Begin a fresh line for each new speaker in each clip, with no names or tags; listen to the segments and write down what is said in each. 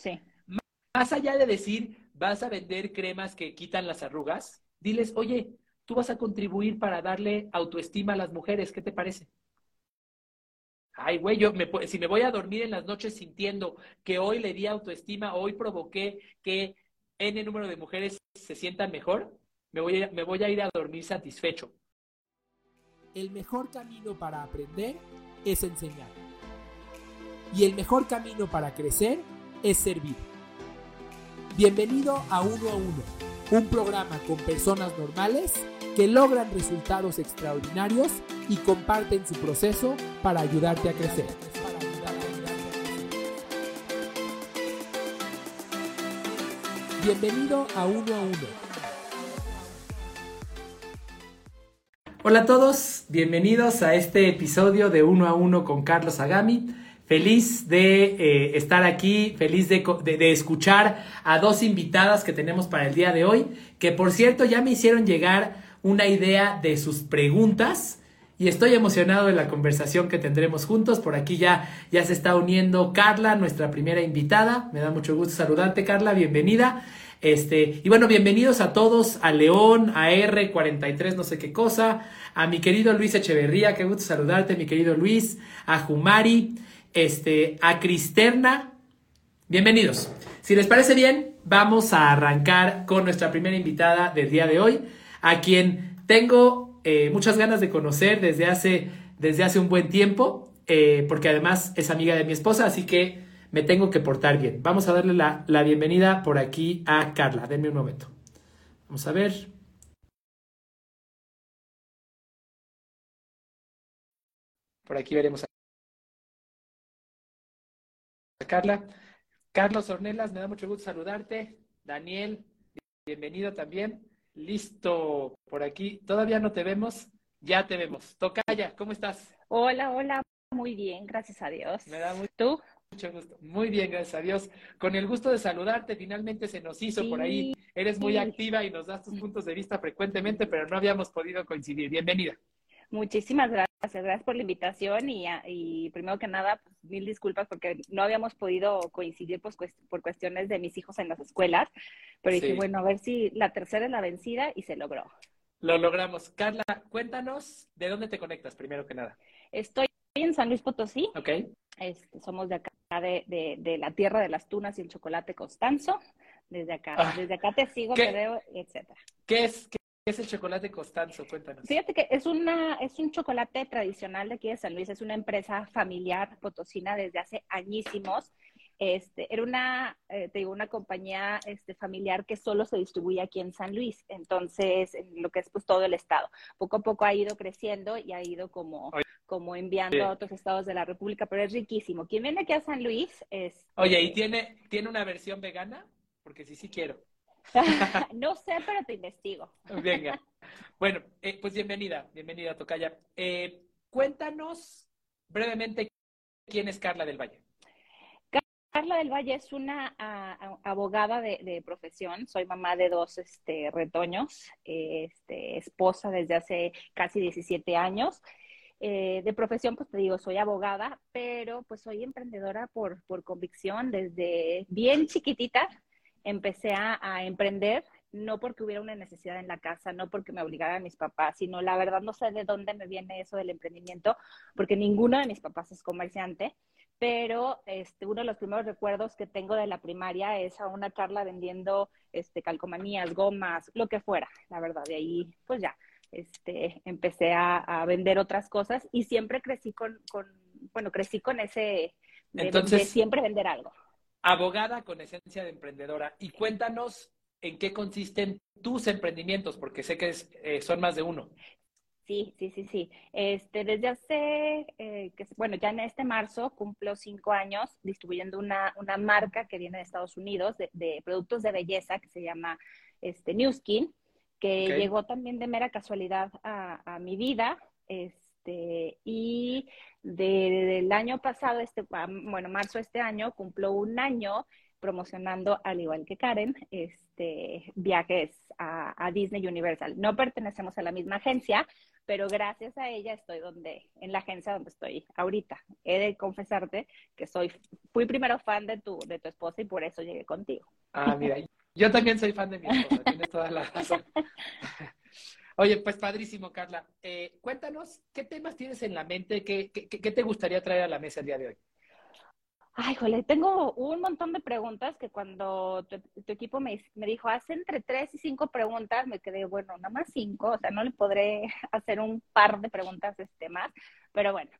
Sí.
Más allá de decir, vas a vender cremas que quitan las arrugas, diles, oye, tú vas a contribuir para darle autoestima a las mujeres, ¿qué te parece? Ay, güey, yo me, si me voy a dormir en las noches sintiendo que hoy le di autoestima, hoy provoqué que N número de mujeres se sientan mejor, me voy a, me voy a ir a dormir satisfecho.
El mejor camino para aprender es enseñar. Y el mejor camino para crecer es servir. Bienvenido a Uno a Uno, un programa con personas normales que logran resultados extraordinarios y comparten su proceso para ayudarte a crecer. Bienvenido a Uno a Uno.
Hola a todos, bienvenidos a este episodio de Uno a Uno con Carlos Agami. Feliz de eh, estar aquí, feliz de, de, escuchar a dos invitadas que tenemos para el día de hoy, que por cierto ya me hicieron llegar una idea de sus preguntas y estoy emocionado de la conversación que tendremos juntos. Por aquí ya, ya se está uniendo Carla, nuestra primera invitada. Me da mucho gusto saludarte, Carla, bienvenida. Este, y bueno, bienvenidos a todos, a León, a R43, no sé qué cosa, a mi querido Luis Echeverría, qué gusto saludarte, mi querido Luis, a Jumari, este, a Cristerna. Bienvenidos. Si les parece bien, vamos a arrancar con nuestra primera invitada del día de hoy, a quien tengo eh, muchas ganas de conocer desde hace, desde hace un buen tiempo, eh, porque además es amiga de mi esposa, así que me tengo que portar bien. Vamos a darle la, la bienvenida por aquí a Carla. Denme un momento. Vamos a ver. Por aquí veremos Carla. Carlos Ornelas, me da mucho gusto saludarte. Daniel, bienvenido también. Listo, por aquí. Todavía no te vemos, ya te vemos. Tocaya, ¿cómo estás?
Hola, hola, muy bien, gracias a Dios.
Me da mucho,
¿Tú?
mucho gusto. Muy bien, gracias a Dios. Con el gusto de saludarte, finalmente se nos hizo
Sí,
por ahí. Eres muy
sí.
activa y nos das tus puntos de vista frecuentemente, pero no habíamos podido coincidir. Bienvenida.
Muchísimas gracias, gracias por la invitación y, a- y primero que nada, pues, mil disculpas porque no habíamos podido coincidir pues, cuest- por cuestiones de mis hijos en las escuelas, pero dije, bueno, a ver si la tercera es la vencida y se logró.
Lo logramos. Carla, cuéntanos de dónde te conectas, primero que nada.
Estoy en San Luis Potosí,
¿Ok?
este, somos de acá, de, de, de la tierra de las tunas y el chocolate Constanzo, desde acá,
Ah,
desde acá te sigo,
¿qué?
te veo, etcétera.
¿Qué es, qué es el chocolate Constanzo? Cuéntanos.
Fíjate que es una, es un chocolate tradicional de aquí de San Luis, es una empresa familiar potosina desde hace añísimos. Este, era una, eh, te digo, una compañía este, familiar que solo se distribuye aquí en San Luis, entonces, en lo que es pues todo el estado. Poco a poco ha ido creciendo y ha ido como,
Oye.
como enviando a otros estados de la República, pero es riquísimo. Quien viene aquí a San Luis es...
Oye, ¿y tiene, tiene una versión vegana? Porque sí, sí quiero.
no sé, pero te investigo.
Venga. Bueno, eh, pues bienvenida, bienvenida, Tocaya. Eh, cuéntanos brevemente quién es Carla del Valle.
Carla del Valle es una a- a- abogada de, de profesión. Soy mamá de dos este, retoños, este, esposa desde hace casi 17 años. Eh, de profesión, pues te digo, soy abogada, pero pues soy emprendedora por, por convicción. Desde bien chiquitita empecé a, a emprender, no porque hubiera una necesidad en la casa, no porque me obligaran mis papás, sino la verdad no sé de dónde me viene eso del emprendimiento, porque ninguno de mis papás es comerciante pero este, uno de los primeros recuerdos que tengo de la primaria es a una Carla vendiendo este, calcomanías, gomas, lo que fuera, la verdad. De ahí, pues ya, este, empecé a, a vender otras cosas y siempre crecí con, con bueno, crecí con ese, de,
Entonces-
de siempre vender algo.
Abogada con esencia de emprendedora. Y cuéntanos en qué consisten tus emprendimientos, porque sé que es, eh, son más de uno.
Sí, sí, sí, sí. Este, desde hace, eh, que, bueno, ya en este marzo cumplo cinco años distribuyendo una, una marca que viene de Estados Unidos de, de productos de belleza que se llama este, New Skin, que llegó también de mera casualidad a, a mi vida. Este, y de- del año pasado, este, bueno, marzo de este año, cumplo un año promocionando, al igual que Karen, este, viajes a, a Disney Universal. No pertenecemos a la misma agencia, pero gracias a ella estoy donde, en la agencia donde estoy ahorita. He de confesarte que soy, fui primero fan de tu, de tu esposa y por eso llegué contigo.
Ah, mira, yo también soy fan de mi esposa, tienes toda la razón. Oye, pues padrísimo, Carla. Eh, cuéntanos, ¿qué temas tienes en la mente? ¿Qué, ¿Qué, qué, te gustaría traer a la mesa el día de hoy?
Ay, jole, tengo un montón de preguntas que cuando tu, equipo me, me, dijo, haz entre tres y cinco preguntas, me quedé, bueno, nada más cinco, o sea, no le podré hacer un par de preguntas este, más, pero bueno,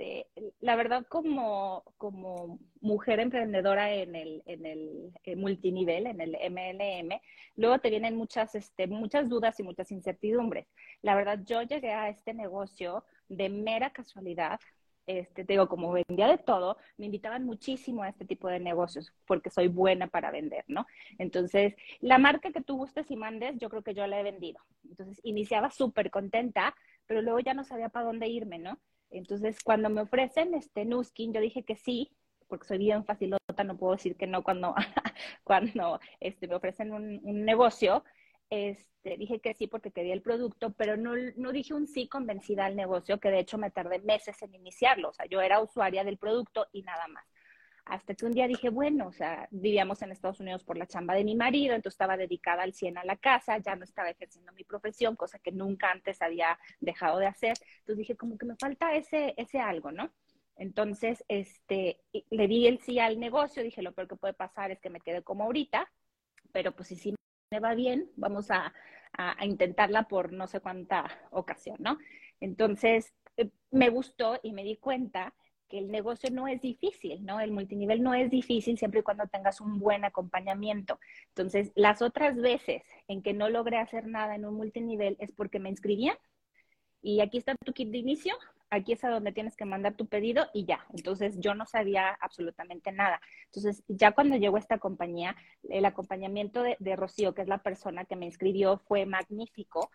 este, la verdad como, como mujer emprendedora en el, en el multinivel, en el MLM, luego te vienen muchas, este, muchas dudas y muchas incertidumbres. La verdad, yo llegué a este negocio de mera casualidad, este, te digo, como vendía de todo, me invitaban muchísimo a este tipo de negocios porque soy buena para vender, ¿no? Entonces, la marca que tú gustes y mandes, yo creo que yo la he vendido. Entonces, iniciaba súper contenta, pero luego ya no sabía para dónde irme, ¿no? Entonces, cuando me ofrecen este Nuskin, yo dije que sí, porque soy bien facilota, no puedo decir que no cuando, cuando este, me ofrecen un, negocio. Este, dije que sí porque quería el producto, pero no, no dije un sí convencida al negocio, que de hecho me tardé meses en iniciarlo. O sea, yo era usuaria del producto y nada más. Hasta que un día dije, bueno, o sea, vivíamos en Estados Unidos por la chamba de mi marido, entonces estaba dedicada al 100 a la casa, ya no estaba ejerciendo mi profesión, cosa que nunca antes había dejado de hacer. Entonces dije, como que me falta ese, ese algo, ¿no? Entonces, este, le di el sí al negocio, dije, lo peor que puede pasar es que me quede como ahorita, pero pues si sí me va bien, vamos a, a, a, intentarla por no sé cuánta ocasión, ¿no? Entonces, eh, me gustó y me di cuenta que el negocio no es difícil, ¿no? El multinivel no es difícil siempre y cuando tengas un buen acompañamiento. Entonces, las otras veces en que no logré hacer nada en un multinivel es porque me inscribían y aquí está tu kit de inicio, aquí es a donde tienes que mandar tu pedido y ya. Entonces yo no sabía absolutamente nada. Entonces ya cuando llegó esta compañía, el acompañamiento de, de Rocío, que es la persona que me inscribió, fue magnífico.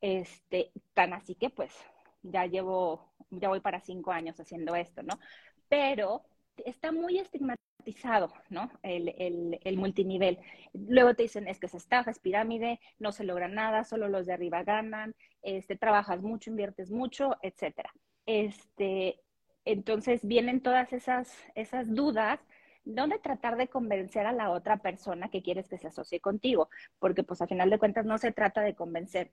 Este, tan así que pues ya llevo, ya voy para cinco años haciendo esto, ¿no? Pero está muy estigmatizado, ¿no? El, el, el, multinivel. Luego te dicen, es que es estafa, es pirámide, no se logra nada, solo los de arriba ganan, este, trabajas mucho, inviertes mucho, etcétera. Este, entonces vienen todas esas, esas dudas ¿dónde tratar de convencer a la otra persona que quieres que se asocie contigo? Porque pues a final de cuentas no se trata de convencer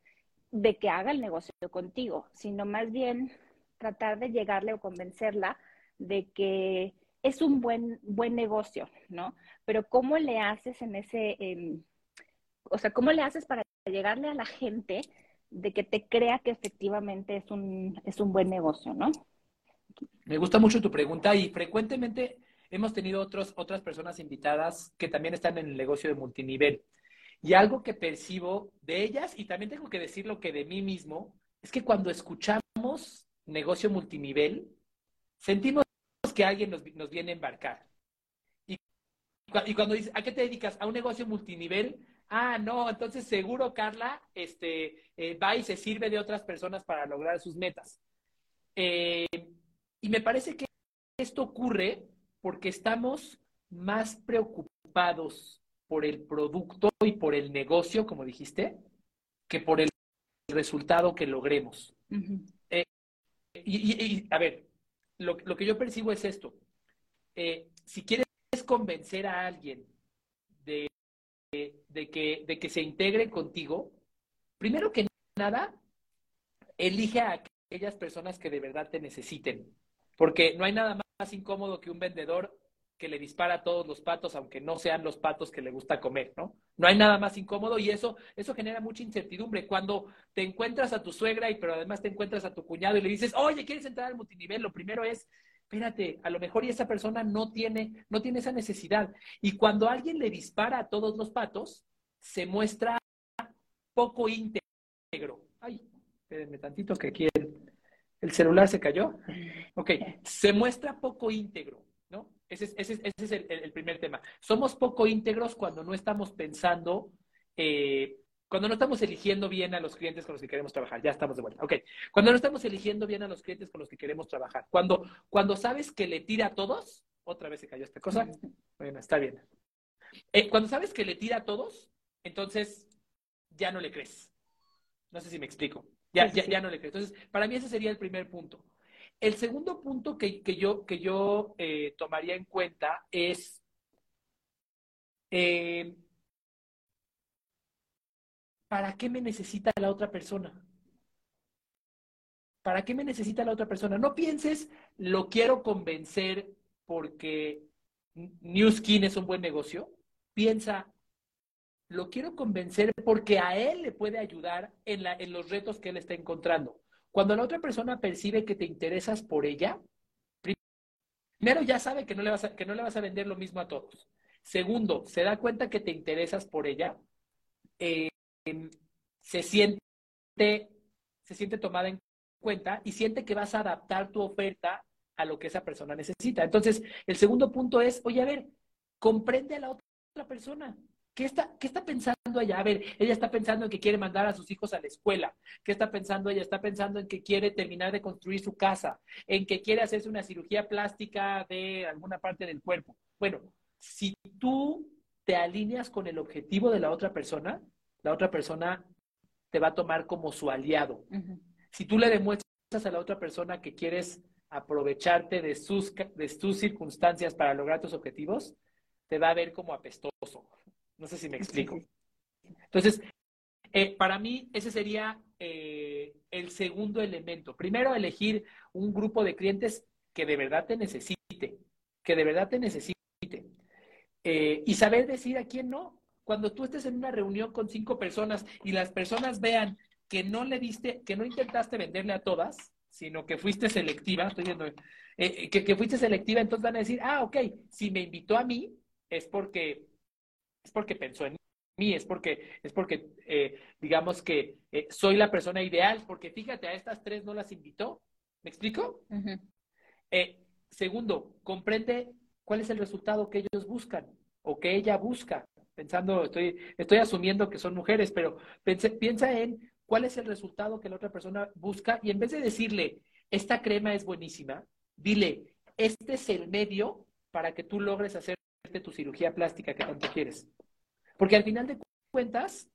de que haga el negocio contigo, sino más bien tratar de llegarle o convencerla de que es un buen, buen negocio, ¿no? Pero ¿cómo le haces en ese, o sea, cómo le haces para llegarle a la gente de que te crea que efectivamente es un, es un buen negocio, ¿no?
Me gusta mucho tu pregunta y frecuentemente hemos tenido otros, otras personas invitadas que también están en el negocio de multinivel. Y algo que percibo de ellas, y también tengo que decir lo que de mí mismo, es que cuando escuchamos negocio multinivel, sentimos que alguien nos, nos viene a embarcar. Y, cuando dices, ¿a qué te dedicas? A un negocio multinivel. Ah, no, entonces seguro Carla este, eh, va y se sirve de otras personas para lograr sus metas. Eh, y me parece que esto ocurre porque estamos más preocupados por el producto y por el negocio, como dijiste, que por el resultado que logremos. Uh -huh. eh, y, y, y, a ver, lo, lo, que yo percibo es esto. Eh, si quieres convencer a alguien de, de, de, que, de que se integre contigo, primero que nada, elige a aquellas personas que de verdad te necesiten. Porque no hay nada más incómodo que un vendedor que le dispara a todos los patos, aunque no sean los patos que le gusta comer, ¿no? No hay nada más incómodo y eso, eso genera mucha incertidumbre. Cuando te encuentras a tu suegra y pero además te encuentras a tu cuñado y le dices, oye, ¿quieres entrar al multinivel? Lo primero es, espérate, a lo mejor y esa persona no tiene, no tiene esa necesidad. Y cuando alguien le dispara a todos los patos, se muestra poco íntegro. Ay, espérenme tantito que aquí el, el celular se cayó. Ok, se muestra poco íntegro. Ese es, ese es, ese es el, el, primer tema. Somos poco íntegros cuando no estamos pensando, eh, cuando no estamos eligiendo bien a los clientes con los que queremos trabajar. Ya estamos de vuelta. Ok. Cuando no estamos eligiendo bien a los clientes con los que queremos trabajar. Cuando, cuando sabes que le tira a todos Otra vez se cayó esta cosa. Bueno, está bien. Eh, cuando sabes que le tira a todos, entonces ya no le crees. No sé si me explico. Ya, ya, no le crees. Entonces, para mí ese sería el primer punto. El segundo punto que, yo, que yo eh, tomaría en cuenta es eh, ¿para qué me necesita la otra persona? ¿Para qué me necesita la otra persona? No pienses, lo quiero convencer porque New Skin es un buen negocio. Piensa, lo quiero convencer porque a él le puede ayudar en, la, en los retos que él está encontrando. Cuando la otra persona percibe que te interesas por ella, primero ya sabe que no le vas a, que no le vas a vender lo mismo a todos. Segundo, se da cuenta que te interesas por ella. Eh, se siente, se siente tomada en cuenta y siente que vas a adaptar tu oferta a lo que esa persona necesita. Entonces, el segundo punto es, oye, a ver, comprende a la otra persona. ¿Qué está, ¿Qué está pensando ella? A ver, ella está pensando en que quiere mandar a sus hijos a la escuela. ¿Qué está pensando ella? Está pensando en que quiere terminar de construir su casa, en que quiere hacerse una cirugía plástica de alguna parte del cuerpo. Bueno, si tú te alineas con el objetivo de la otra persona, la otra persona te va a tomar como su aliado. Si tú le demuestras a la otra persona que quieres aprovecharte de sus, de sus circunstancias para lograr tus objetivos, te va a ver como apestoso. No sé si me explico. Entonces, eh, para mí ese sería eh, el segundo elemento. Primero, elegir un grupo de clientes que de verdad te necesite, que de verdad te necesite. Eh, y saber decir a quién no cuando tú estés en una reunión con cinco personas y las personas vean que no le diste, que no intentaste venderle a todas, sino que fuiste selectiva, estoy viendo, eh, que, fuiste selectiva, entonces van a decir, ah, ok, si me invitó a mí, es porque, es porque pensó en mí, es porque, es porque eh, digamos que soy la persona ideal, porque fíjate, a estas tres no las invitó. ¿Me explico? segundo, comprende cuál es el resultado que ellos buscan o que ella busca pensando, estoy, estoy asumiendo que son mujeres, pero piensa en cuál es el resultado que la otra persona busca y en vez de decirle, esta crema es buenísima, dile, este es el medio para que tú logres hacerte tu cirugía plástica que tanto quieres. Porque al final de cuentas,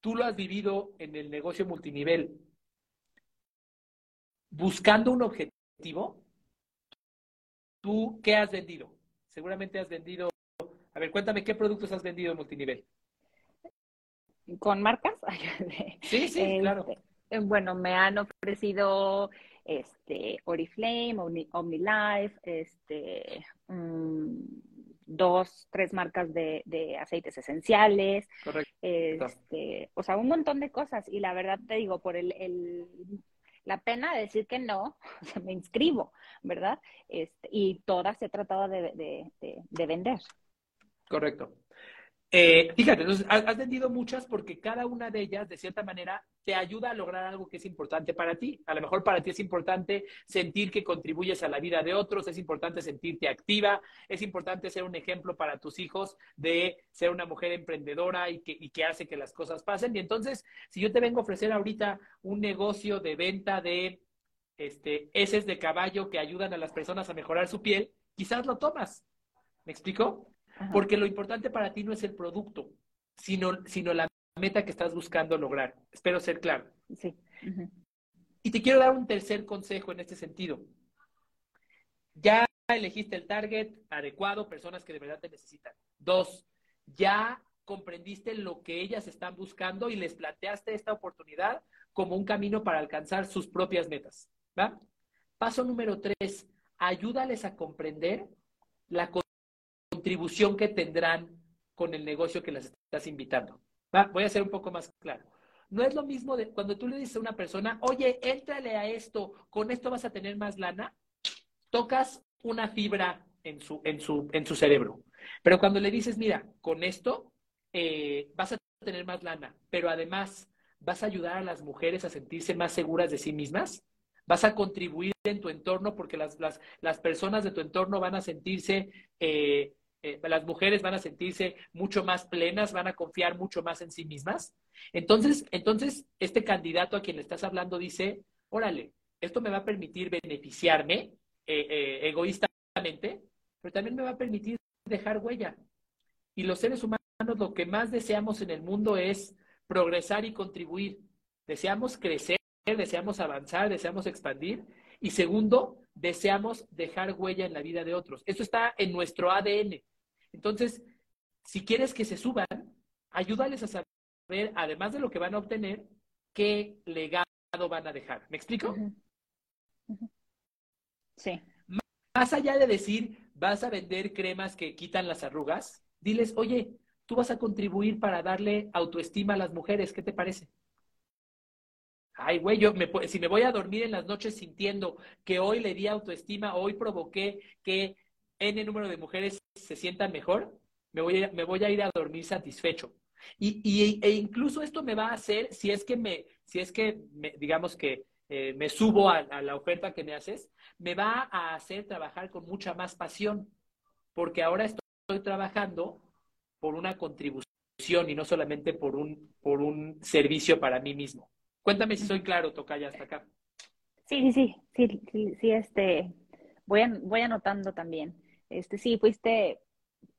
tú lo has vivido en el negocio multinivel. Buscando un objetivo, ¿tú qué has vendido? Seguramente has vendido a ver, cuéntame qué productos has vendido en multinivel.
¿Con marcas?
sí, sí, claro.
Este, bueno, me han ofrecido este, Oriflame, OmniLife, este, mm, dos, tres marcas de, aceites esenciales.
Correcto.
Este, o sea, un montón de cosas. Y la verdad te digo, por el, la pena de decir que no, me inscribo, ¿verdad? Este, y todas he tratado de, de vender.
Correcto. Eh, fíjate, entonces has, vendido muchas porque cada una de ellas, de cierta manera, te ayuda a lograr algo que es importante para ti. A lo mejor para ti es importante sentir que contribuyes a la vida de otros, es importante sentirte activa, es importante ser un ejemplo para tus hijos de ser una mujer emprendedora y que, hace que las cosas pasen. Y entonces, si yo te vengo a ofrecer ahorita un negocio de venta de este, heces de caballo que ayudan a las personas a mejorar su piel, quizás lo tomas. ¿Me explico? Porque lo importante para ti no es el producto, sino, sino la meta que estás buscando lograr. Espero ser claro.
Sí.
Y te quiero dar un tercer consejo en este sentido. Ya elegiste el target adecuado, personas que de verdad te necesitan. Dos, ya comprendiste lo que ellas están buscando y les planteaste esta oportunidad como un camino para alcanzar sus propias metas. ¿va? Paso número tres, ayúdales a comprender la contribución que tendrán con el negocio que las estás invitando. Voy a ser un poco más claro. No es lo mismo de cuando tú le dices a una persona, oye, éntrale a esto, con esto vas a tener más lana, tocas una fibra en su, en su, en su cerebro. Pero cuando le dices, mira, con esto eh, vas a tener más lana, pero además vas a ayudar a las mujeres a sentirse más seguras de sí mismas, vas a contribuir en tu entorno porque las, las, las personas de tu entorno van a sentirse eh, eh, las mujeres van a sentirse mucho más plenas, van a confiar mucho más en sí mismas. Entonces, entonces este candidato a quien le estás hablando dice, órale, esto me va a permitir beneficiarme eh, eh, egoístamente pero también me va a permitir dejar huella. Y los seres humanos lo que más deseamos en el mundo es progresar y contribuir. Deseamos crecer, deseamos avanzar, deseamos expandir. Y segundo, deseamos dejar huella en la vida de otros. Eso está en nuestro ADN. Entonces, si quieres que se suban, ayúdales a saber, además de lo que van a obtener, qué legado van a dejar. ¿Me explico?
Sí.
Más allá de decir, vas a vender cremas que quitan las arrugas, diles, oye, tú vas a contribuir para darle autoestima a las mujeres, ¿qué te parece? Ay, güey, yo me, si me voy a dormir en las noches sintiendo que hoy le di autoestima, hoy provoqué que N número de mujeres se sientan mejor, me voy a, me voy a ir a dormir satisfecho. Y, y, e incluso esto me va a hacer, si es que me, si es que digamos que eh, me subo a, a, la oferta que me haces, me va a hacer trabajar con mucha más pasión, porque ahora estoy trabajando por una contribución y no solamente por un, por un servicio para mí mismo. Cuéntame si soy claro, Tocaya, hasta acá.
Sí, sí, sí, sí, sí, este, voy, voy anotando también. Este, sí, fuiste,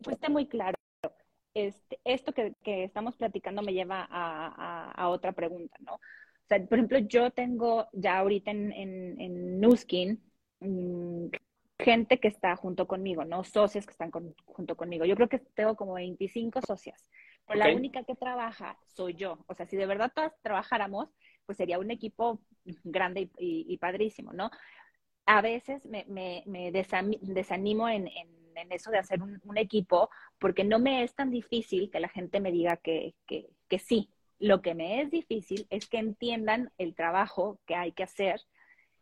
fuiste muy claro. Este, esto que, que estamos platicando me lleva a, a, otra pregunta, ¿no? O sea, por ejemplo, yo tengo ya ahorita en, en, en Nuskin mmm, gente que está junto conmigo, ¿no? Socias que están con, junto conmigo. Yo creo que tengo como 25 socias. Pero okay. la única que trabaja soy yo. O sea, si de verdad todas trabajáramos, pues sería un equipo grande y, y, y padrísimo, ¿no? A veces me, desanimo en, eso de hacer un, equipo porque no me es tan difícil que la gente me diga que, sí. Lo que me es difícil es que entiendan el trabajo que hay que hacer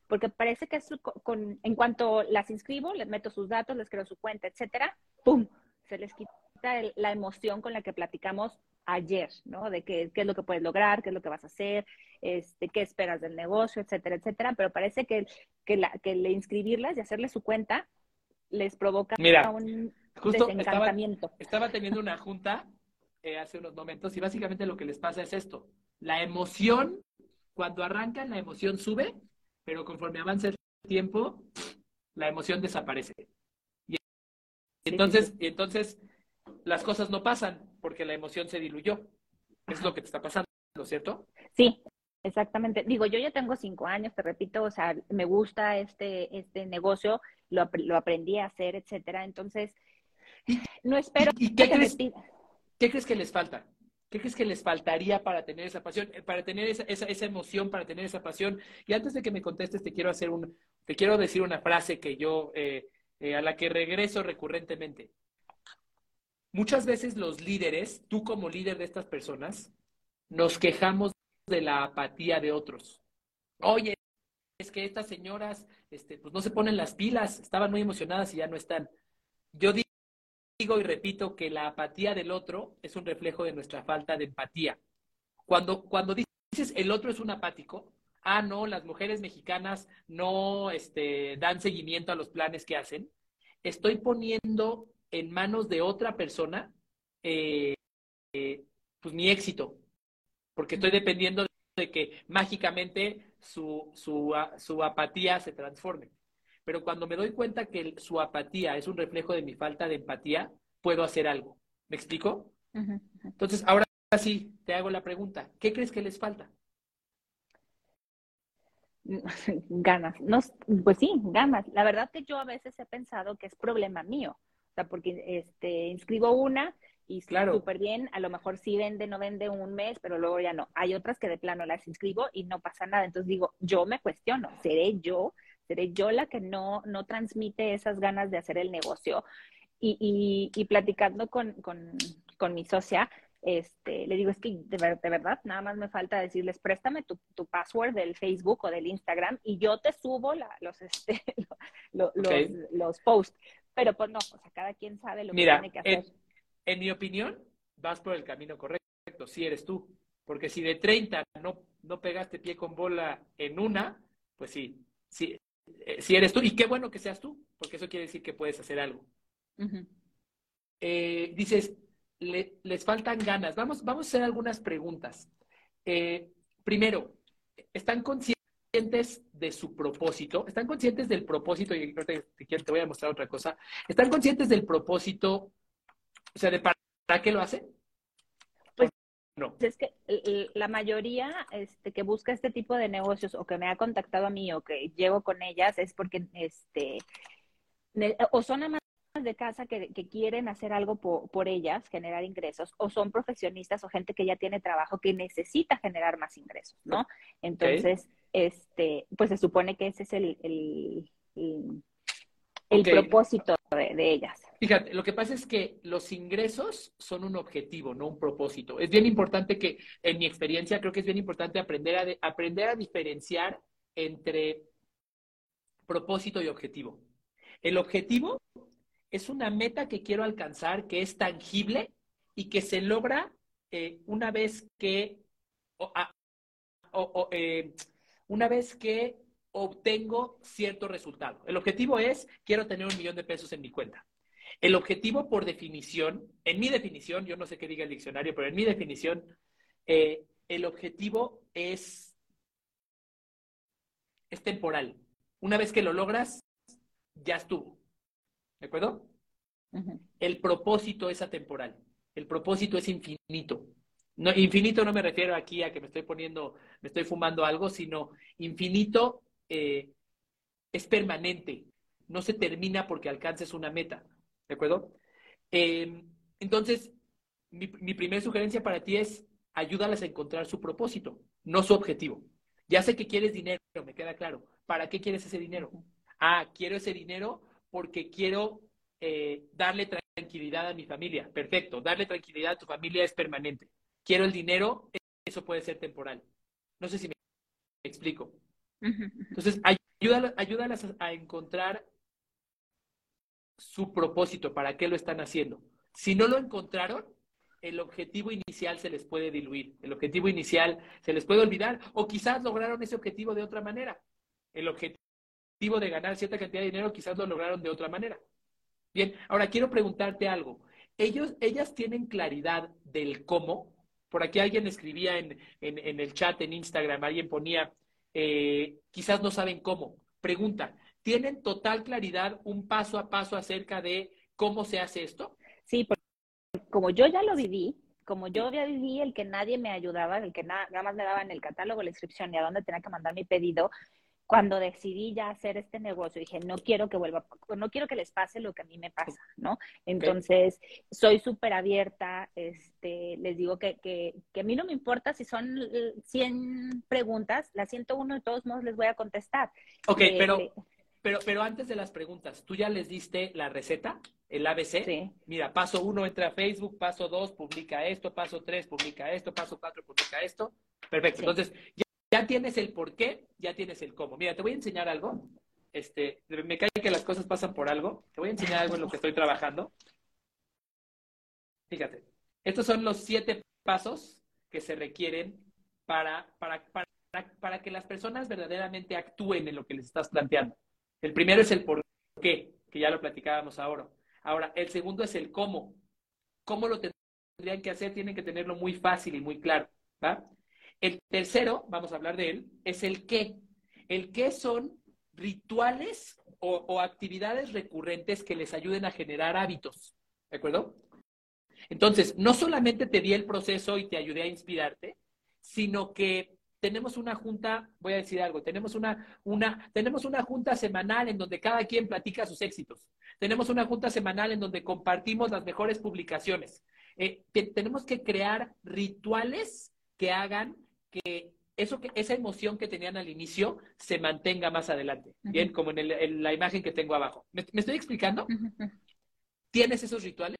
porque parece que es con, en cuanto las inscribo, les meto sus datos, les creo su cuenta, etcétera, ¡pum! Se les quita la emoción con la que platicamos ayer, ¿no? De qué, qué, es lo que puedes lograr, qué es lo que vas a hacer, este, qué esperas del negocio, etcétera, etcétera. Pero parece que, que, la, que le inscribirlas y hacerles su cuenta les provoca
Mira,
un
justo
desencantamiento.
Estaba, estaba teniendo una junta eh, hace unos momentos y básicamente lo que les pasa es esto. La emoción, cuando arrancan, la emoción sube pero conforme avanza el tiempo, la emoción desaparece. Y entonces, entonces las cosas no pasan porque la emoción se diluyó. Es lo que te está pasando, ¿cierto?
Sí, exactamente. Digo, yo ya tengo cinco años, te repito, o sea, me gusta este, este negocio, lo, lo aprendí a hacer, etcétera. Entonces, no espero
¿Y, y qué, que crees, qué crees que les falta? ¿Qué crees que les faltaría para tener esa pasión, eh, para tener esa, esa, esa, emoción, para tener esa pasión? Y antes de que me contestes, te quiero hacer un, te quiero decir una frase que yo, eh, eh, a la que regreso recurrentemente. Muchas veces los líderes, tú como líder de estas personas, nos quejamos de la apatía de otros. Oye, es que estas señoras, este, pues no se ponen las pilas, estaban muy emocionadas y ya no están. Yo digo y repito que la apatía del otro es un reflejo de nuestra falta de empatía. Cuando, cuando dices el otro es un apático, ah, no, las mujeres mexicanas no este, dan seguimiento a los planes que hacen, estoy poniendo en manos de otra persona eh, eh, pues mi éxito, porque estoy dependiendo de que mágicamente su, su, su apatía se transforme. Pero cuando me doy cuenta que su apatía es un reflejo de mi falta de empatía, puedo hacer algo. ¿Me explico? Uh -huh. Entonces, ahora sí, te hago la pregunta. ¿Qué crees que les falta?
Ganas. No, pues sí, ganas. La verdad que yo a veces he pensado que es problema mío. O sea, porque este, inscribo una y
claro.
súper bien, a lo mejor sí vende, no vende un mes, pero luego ya no. Hay otras que de plano las inscribo y no pasa nada. Entonces digo, yo me cuestiono, ¿seré yo? ¿Seré yo la que no, no transmite esas ganas de hacer el negocio? Y, y, y platicando con, con, con, mi socia, este, le digo, es que de, de, verdad, nada más me falta decirles, préstame tu, tu, password del Facebook o del Instagram y yo te subo la, los, este, lo, lo, okay. los, los, posts. Pero pues no, o sea, cada quien sabe lo
Mira,
que tiene que hacer.
En, en mi opinión, vas por el camino correcto, si eres tú. Porque si de 30 no, no pegaste pie con bola en una, pues sí, sí, eh, si eres tú, y qué bueno que seas tú, porque eso quiere decir que puedes hacer algo. Uh -huh. eh, dices, le, les faltan ganas. Vamos, vamos a hacer algunas preguntas. Eh, primero, ¿están conscientes conscientes de su propósito, están conscientes del propósito, y te, te voy a mostrar otra cosa, están conscientes del propósito, o sea, de para, qué lo hacen.
Pues no. Es que la mayoría este, que busca este tipo de negocios o que me ha contactado a mí o que llevo con ellas es porque este, o son amantes de casa que, quieren hacer algo por, ellas, generar ingresos, o son profesionistas o gente que ya tiene trabajo que necesita generar más ingresos, ¿no? Entonces, este, pues se supone que ese es el, el, propósito de, ellas.
Fíjate, lo que pasa es que los ingresos son un objetivo, no un propósito. Es bien importante que, en mi experiencia, creo que es bien importante aprender a, aprender a diferenciar entre propósito y objetivo. El objetivo es una meta que quiero alcanzar, que es tangible y que se logra eh, una vez que, eh, una vez que obtengo cierto resultado. El objetivo es, quiero tener un millón de pesos en mi cuenta. El objetivo, por definición, en mi definición, yo no sé qué diga el diccionario, pero en mi definición, eh, el objetivo es, es temporal. Una vez que lo logras, ya estuvo. ¿De acuerdo? El propósito es atemporal. El propósito es infinito. No, infinito no me refiero aquí a que me estoy poniendo, me estoy fumando algo, sino infinito eh, es permanente. No se termina porque alcances una meta. ¿De acuerdo? Em, entonces, mi, mi primera sugerencia para ti es ayúdalas a encontrar su propósito, no su objetivo. Ya sé que quieres dinero, me queda claro. ¿Para qué quieres ese dinero? Ah, quiero ese dinero porque quiero eh, darle tranquilidad a mi familia. Perfecto, darle tranquilidad a tu familia es permanente. Quiero el dinero, eso puede ser temporal. No sé si me explico. Entonces, ayúdalas, a encontrar su propósito, para qué lo están haciendo. Si no lo encontraron, el objetivo inicial se les puede diluir, el objetivo inicial se les puede olvidar, o quizás lograron ese objetivo de otra manera. El objetivo de ganar cierta cantidad de dinero, quizás lo lograron de otra manera. Bien, ahora quiero preguntarte algo. Ellos, ellas tienen claridad del cómo. Por aquí alguien escribía en, el chat, en Instagram, alguien ponía, eh, quizás no saben cómo. Pregunta, ¿tienen total claridad un paso a paso acerca de cómo se hace esto?
Sí, porque como yo ya lo viví, como yo ya viví el que nadie me ayudaba, el que nada, nada más me daban el catálogo, la inscripción y a dónde tenía que mandar mi pedido, cuando decidí ya hacer este negocio, dije, no quiero que vuelva, no quiero que les pase lo que a mí me pasa, ¿no? Entonces, soy súper abierta, este, les digo que, que, que, a mí no me importa si son 100 preguntas, las 101 de todos modos les voy a contestar.
Ok, eh, pero, pero, pero antes de las preguntas, ¿tú ya les diste la receta? El ABC. Sí. Mira, paso uno entra a Facebook, paso dos publica esto, paso tres publica esto, paso cuatro publica esto. Perfecto. Entonces, ya tienes el por qué, ya tienes el cómo. Mira, te voy a enseñar algo. Este, me cae que las cosas pasan por algo. Te voy a enseñar algo en lo que estoy trabajando. Fíjate, estos son los siete pasos que se requieren para, para, para, para que las personas verdaderamente actúen en lo que les estás planteando. El primero es el por qué, que ya lo platicábamos ahora. Ahora, el segundo es el cómo. ¿Cómo lo tendrían que hacer? Tienen que tenerlo muy fácil y muy claro. ¿va? El tercero, vamos a hablar de él, es el qué. El qué son rituales o, actividades recurrentes que les ayuden a generar hábitos. ¿De acuerdo? Entonces, no solamente te di el proceso y te ayudé a inspirarte, sino que tenemos una junta, voy a decir algo, tenemos una, una, tenemos una junta semanal en donde cada quien platica sus éxitos. Tenemos una junta semanal en donde compartimos las mejores publicaciones. Eh, tenemos que crear rituales que hagan que eso que esa emoción que tenían al inicio se mantenga más adelante. Bien, como en, la imagen que tengo abajo. ¿Me, estoy explicando? ¿Tienes esos rituales?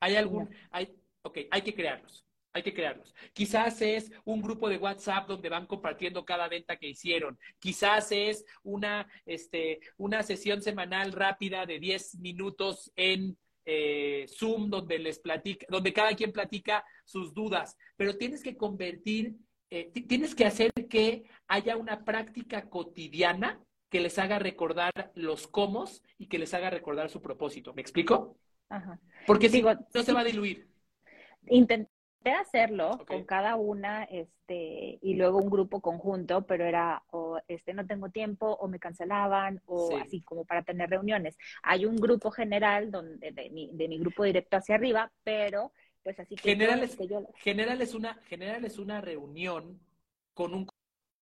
¿Hay algún? Hay, ok, hay que crearlos. Hay que crearlos. Quizás es un grupo de WhatsApp donde van compartiendo cada venta que hicieron. Quizás es una, este, una sesión semanal rápida de 10 minutos en eh, Zoom donde les platica, donde cada quien platica sus dudas. Pero tienes que convertir eh, tienes que hacer que haya una práctica cotidiana que les haga recordar los cómo y que les haga recordar su propósito. ¿Me explico? Ajá. Porque si no se va a diluir.
hacerlo con cada una, este, y luego un grupo conjunto, pero era o este no tengo tiempo, o me cancelaban, o así como para tener reuniones. Hay un grupo general donde de mi, de mi grupo directo hacia arriba, pero pues así que
general, es, general es una general es una reunión con un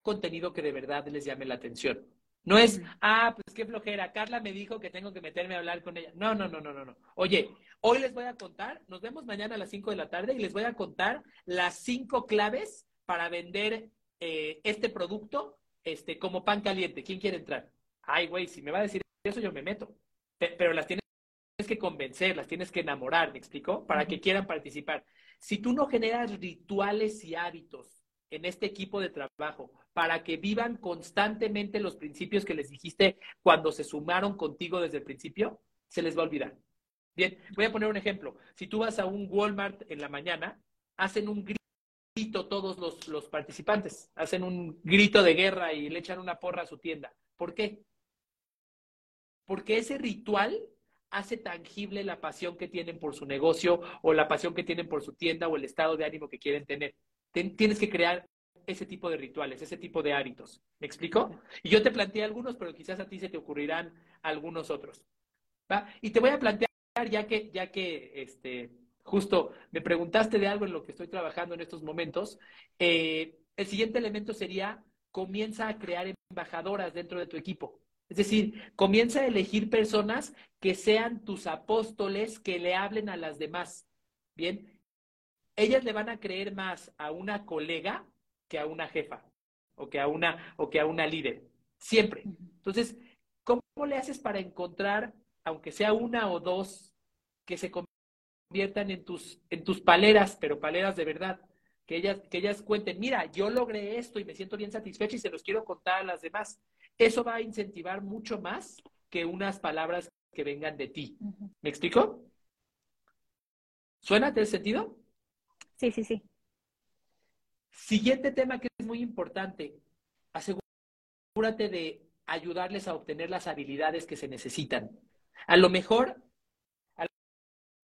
contenido que de verdad les llame la atención. No es, ah, pues qué flojera, Carla me dijo que tengo que meterme a hablar con ella. No, no, no, no, no, no. Oye, hoy les voy a contar, nos vemos mañana a las 5 de la tarde y les voy a contar las cinco claves para vender eh, este producto este, como pan caliente. ¿Quién quiere entrar? Ay, güey, si me va a decir eso, yo me meto. Pero las tienes que convencer, las tienes que enamorar, ¿me explico? Para que quieran participar. Si tú no generas rituales y hábitos en este equipo de trabajo para que vivan constantemente los principios que les dijiste cuando se sumaron contigo desde el principio, se les va a olvidar. Bien, voy a poner un ejemplo. Si tú vas a un Walmart en la mañana, hacen un grito todos los, los participantes, hacen un grito de guerra y le echan una porra a su tienda. ¿Por qué? Porque ese ritual hace tangible la pasión que tienen por su negocio o la pasión que tienen por su tienda o el estado de ánimo que quieren tener. Tienes que crear ese tipo de rituales, ese tipo de hábitos. ¿Me explico? Y yo te planteé algunos, pero quizás a ti se te ocurrirán algunos otros. ¿va? Y te voy a plantear, ya que, ya que este, justo me preguntaste de algo en lo que estoy trabajando en estos momentos, eh, el siguiente elemento sería, comienza a crear embajadoras dentro de tu equipo. Es decir, comienza a elegir personas que sean tus apóstoles, que le hablen a las demás. Bien, ellas le van a creer más a una colega que a una jefa o que a una, o que a una líder. Siempre. Entonces, ¿cómo le haces para encontrar, aunque sea una o dos, que se conviertan en tus, en tus paleras, pero paleras de verdad? Que ellas, que ellas cuenten, mira, yo logré esto y me siento bien satisfecha y se los quiero contar a las demás. Eso va a incentivar mucho más que unas palabras que vengan de ti. ¿Me explico? ¿Suena? ¿Te sentido?
Sí, sí, sí.
Siguiente tema que es muy importante, asegúrate de ayudarles a obtener las habilidades que se necesitan. A lo mejor, a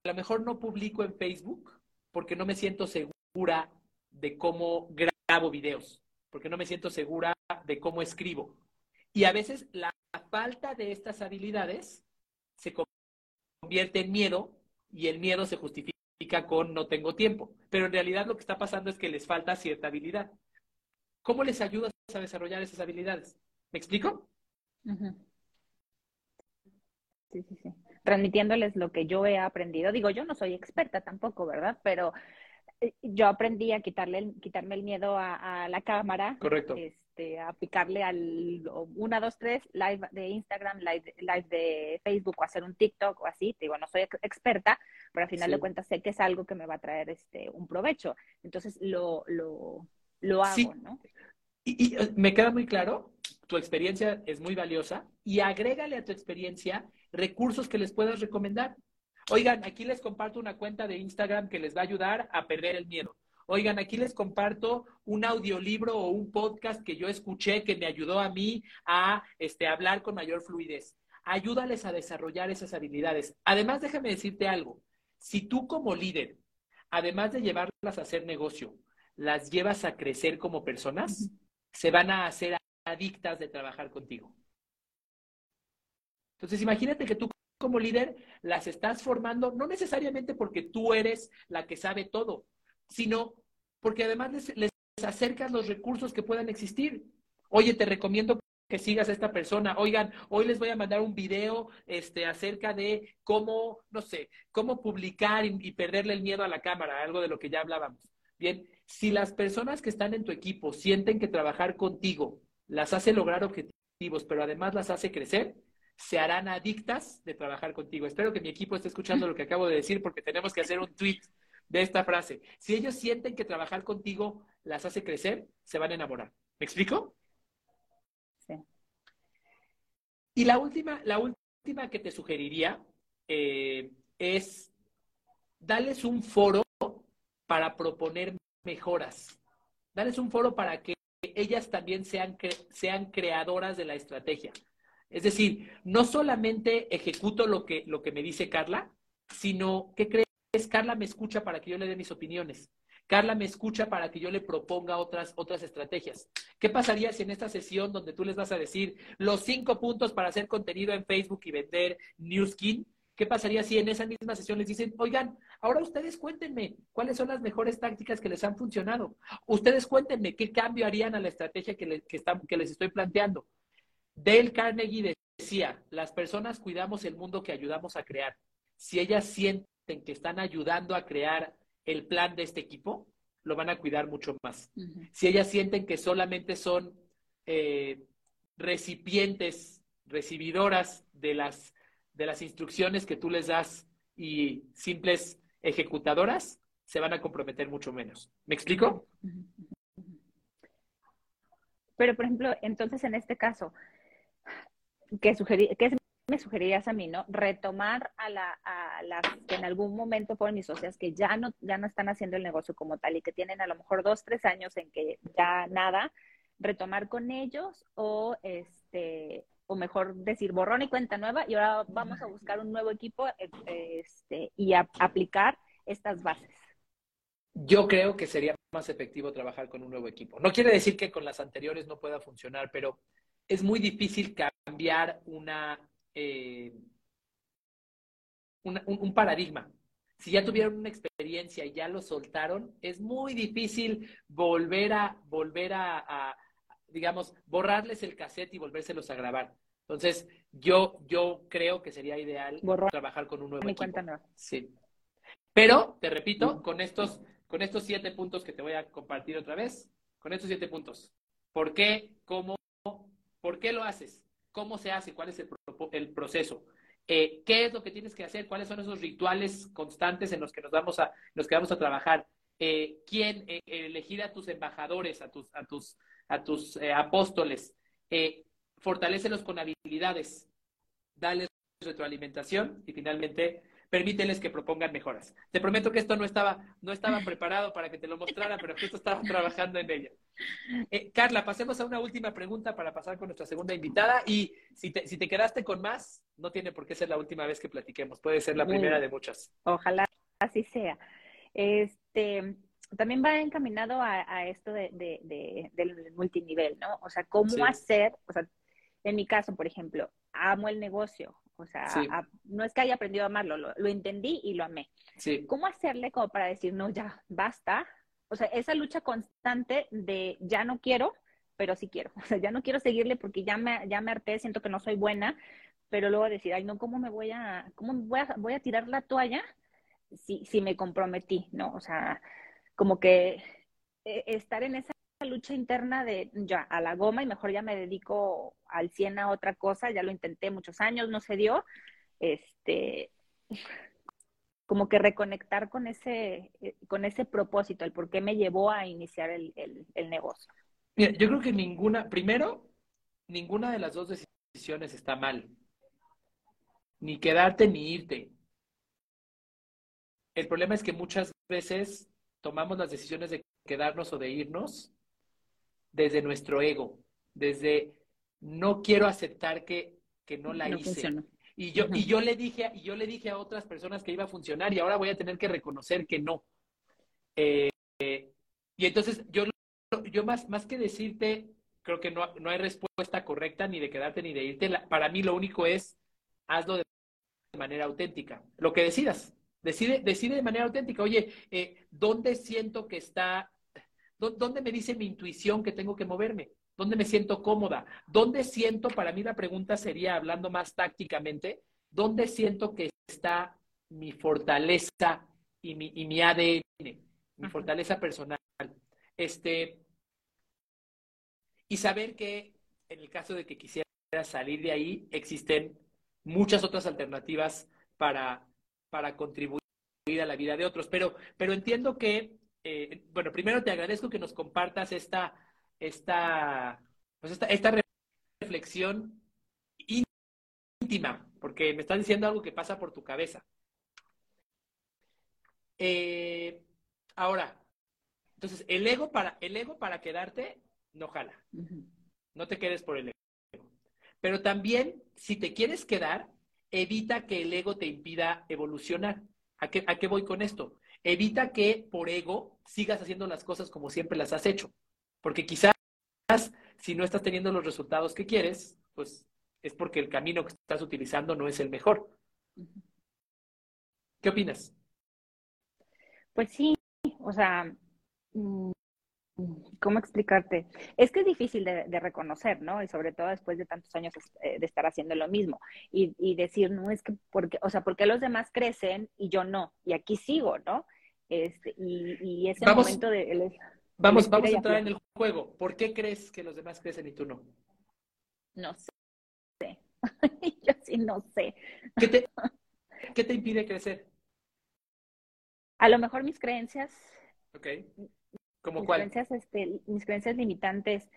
lo mejor no publico en Facebook porque no me siento segura de cómo grabo videos, porque no me siento segura de cómo escribo. Y a veces la falta de estas habilidades se convierte en miedo y el miedo se justifica con no tengo tiempo. Pero en realidad lo que está pasando es que les falta cierta habilidad. ¿Cómo les ayudas a desarrollar esas habilidades? ¿Me explico?
Sí, sí, sí. Transmitiéndoles lo que yo he aprendido. Digo, yo no soy experta tampoco, ¿verdad? Pero eh, yo aprendí a quitarle, quitarme el miedo a, la cámara.
Correcto.
Este, a aplicarle al 1, 2, 3, live de Instagram, live, live, de Facebook o hacer un TikTok o así. Digo, no soy experta, pero al final de cuentas sé que es algo que me va a traer este, un provecho. Entonces lo, lo, lo hago, ¿no?
Y, y, eh, me queda muy claro, tu experiencia es muy valiosa y agrégale a tu experiencia recursos que les puedas recomendar. Oigan, aquí les comparto una cuenta de Instagram que les va a ayudar a perder el miedo. Oigan, aquí les comparto un audiolibro o un podcast que yo escuché que me ayudó a mí a este, hablar con mayor fluidez. Ayúdales a desarrollar esas habilidades. Además, déjame decirte algo. Si tú como líder, además de llevarlas a hacer negocio, las llevas a crecer como personas, se van a hacer adictas de trabajar contigo. Entonces, imagínate que tú como líder las estás formando, no necesariamente porque tú eres la que sabe todo, sino porque además les, acercas los recursos que puedan existir. Oye, te recomiendo que sigas a esta persona. Oigan, hoy les voy a mandar un video este, acerca de cómo, no sé, cómo publicar y, y, perderle el miedo a la cámara, algo de lo que ya hablábamos. Bien, si las personas que están en tu equipo sienten que trabajar contigo las hace lograr objetivos, pero además las hace crecer, se harán adictas de trabajar contigo. Espero que mi equipo esté escuchando lo que acabo de decir porque tenemos que hacer un tweet de esta frase. Si ellos sienten que trabajar contigo las hace crecer, se van a enamorar. ¿Me explico?
Sí.
Y la última, la última que te sugeriría eh, es darles un foro para proponer mejoras. Darles un foro para que ellas también sean, sean creadoras de la estrategia. Es decir, no solamente ejecuto lo que, lo que me dice Carla, sino que crees, Carla me escucha para que yo le dé mis opiniones. Carla me escucha para que yo le proponga otras, otras estrategias. ¿Qué pasaría si en esta sesión donde tú les vas a decir los cinco puntos para hacer contenido en Facebook y vender New Skin, ¿Qué pasaría si en esa misma sesión les dicen, oigan, ahora ustedes cuéntenme cuáles son las mejores tácticas que les han funcionado? Ustedes cuéntenme qué cambio harían a la estrategia que, que les estoy planteando. Dale Carnegie decía, las personas cuidamos el mundo que ayudamos a crear. Si ellas sienten que están ayudando a crear el plan de este equipo, lo van a cuidar mucho más. Si ellas sienten que solamente son eh, recipientes, recibidoras de las de las instrucciones que tú les das y simples ejecutadoras, se van a comprometer mucho menos. ¿Me explico?
Pero, por ejemplo, entonces en este caso, ¿qué, me sugerirías a mí, no? Retomar a, la, a las que en algún momento fueron mis socias que ya no, ya no están haciendo el negocio como tal y que tienen a lo mejor dos, tres años en que ya nada, retomar con ellos o este o mejor decir borrón y cuenta nueva, y ahora vamos a buscar un nuevo equipo este, y aplicar estas bases.
Yo creo que sería más efectivo trabajar con un nuevo equipo. No quiere decir que con las anteriores no pueda funcionar, pero es muy difícil cambiar una, eh, un, paradigma. Si ya tuvieron una experiencia y ya lo soltaron, es muy difícil volver a, volver a digamos, borrarles el cassette y volvérselos a grabar. Entonces, yo, yo creo que sería ideal trabajar con un nuevo equipo. Sí. Pero, te repito, con estos, con estos siete puntos que te voy a compartir otra vez, con estos siete puntos. ¿Por qué? ¿Cómo? ¿Por qué lo haces? ¿Cómo se hace? ¿Cuál es el, proceso? Eh, ¿Qué es lo que tienes que hacer? ¿Cuáles son esos rituales constantes en los que nos vamos a, los que vamos a trabajar? Eh, ¿Quién eh, elegir a tus embajadores, a tus, a tus a tus apóstoles, fortalecelos con habilidades, dales retroalimentación y finalmente permíteles que propongan mejoras. Te prometo que esto no estaba, no estaba preparado para que te lo mostrara, pero justo estaba trabajando en ella. Eh, Carla, pasemos a una última pregunta para pasar con nuestra segunda invitada y si te, si te quedaste con más, no tiene por qué ser la última vez que platiquemos, puede ser la primera de muchas.
Ojalá así sea. Este, también va encaminado a, esto de, del multinivel, ¿no? O sea, cómo hacer, o sea, en mi caso, por ejemplo, amo el negocio, o sea, no es que haya aprendido a amarlo, lo, entendí y lo amé.
Sí.
¿Cómo hacerle como para decir, no, ya, basta? O sea, esa lucha constante de ya no quiero, pero sí quiero. O sea, ya no quiero seguirle porque ya me, ya me harté, siento que no soy buena, pero luego decir, ay, no, ¿cómo me voy a, cómo voy a, voy a tirar la toalla si, si me comprometí, ¿no? O sea, como que eh, estar en esa lucha interna de ya a la goma y mejor ya me dedico al 100 a otra cosa, ya lo intenté muchos años, no se dio, este, como que reconectar con ese, eh, con ese propósito, el por qué me llevó a iniciar el, el negocio.
Yo creo que ninguna, primero, ninguna de las dos decisiones está mal. Ni quedarte ni irte. El problema es que muchas veces tomamos las decisiones de quedarnos o de irnos desde nuestro ego, desde no quiero aceptar que, que no la hice. Y yo, y yo le dije, y yo le dije a otras personas que iba a funcionar y ahora voy a tener que reconocer que no. Eh, y entonces yo, yo más, más que decirte, creo que no, no hay respuesta correcta ni de quedarte ni de irte. para mí lo único es hazlo de manera auténtica, lo que decidas. Decide, decide de manera auténtica, oye, eh, ¿dónde siento que está, dónde me dice mi intuición que tengo que moverme? ¿Dónde me siento cómoda? ¿Dónde siento, para mí la pregunta sería, hablando más tácticamente, ¿dónde siento que está mi fortaleza y mi, y mi ADN, mi fortaleza personal? Este, y saber que en el caso de que quisiera salir de ahí, existen muchas otras alternativas para, para contribuir a la vida de otros. Pero, pero entiendo que, eh, bueno, primero te agradezco que nos compartas esta, esta, pues esta, esta reflexión íntima, porque me estás diciendo algo que pasa por tu cabeza. Eh, ahora, entonces, el ego para, el ego para quedarte, no jala. No te quedes por el ego. Pero también, si te quieres quedar, evita que el ego te impida evolucionar. ¿A qué, ¿A qué voy con esto? Evita que por ego sigas haciendo las cosas como siempre las has hecho. Porque quizás si no estás teniendo los resultados que quieres, pues es porque el camino que estás utilizando no es el mejor. ¿Qué opinas?
Pues sí, o sea, mm, ¿cómo explicarte? Es que es difícil de, reconocer, ¿no? Y sobre todo después de tantos años eh, de estar haciendo lo mismo y, decir, no, es que, porque, o sea, porque los demás crecen y yo no? Y aquí sigo, ¿no? Este, y, ese momento de...
vamos, vamos a entrar en el juego. ¿Por qué crees que los demás crecen y tú no?
No sé. yo sí no sé.
¿Qué te, ¿Qué te impide crecer?
A lo mejor mis creencias.
Ok. ¿Cómo
mis
cuál?
Creencias, este, mis creencias limitantes.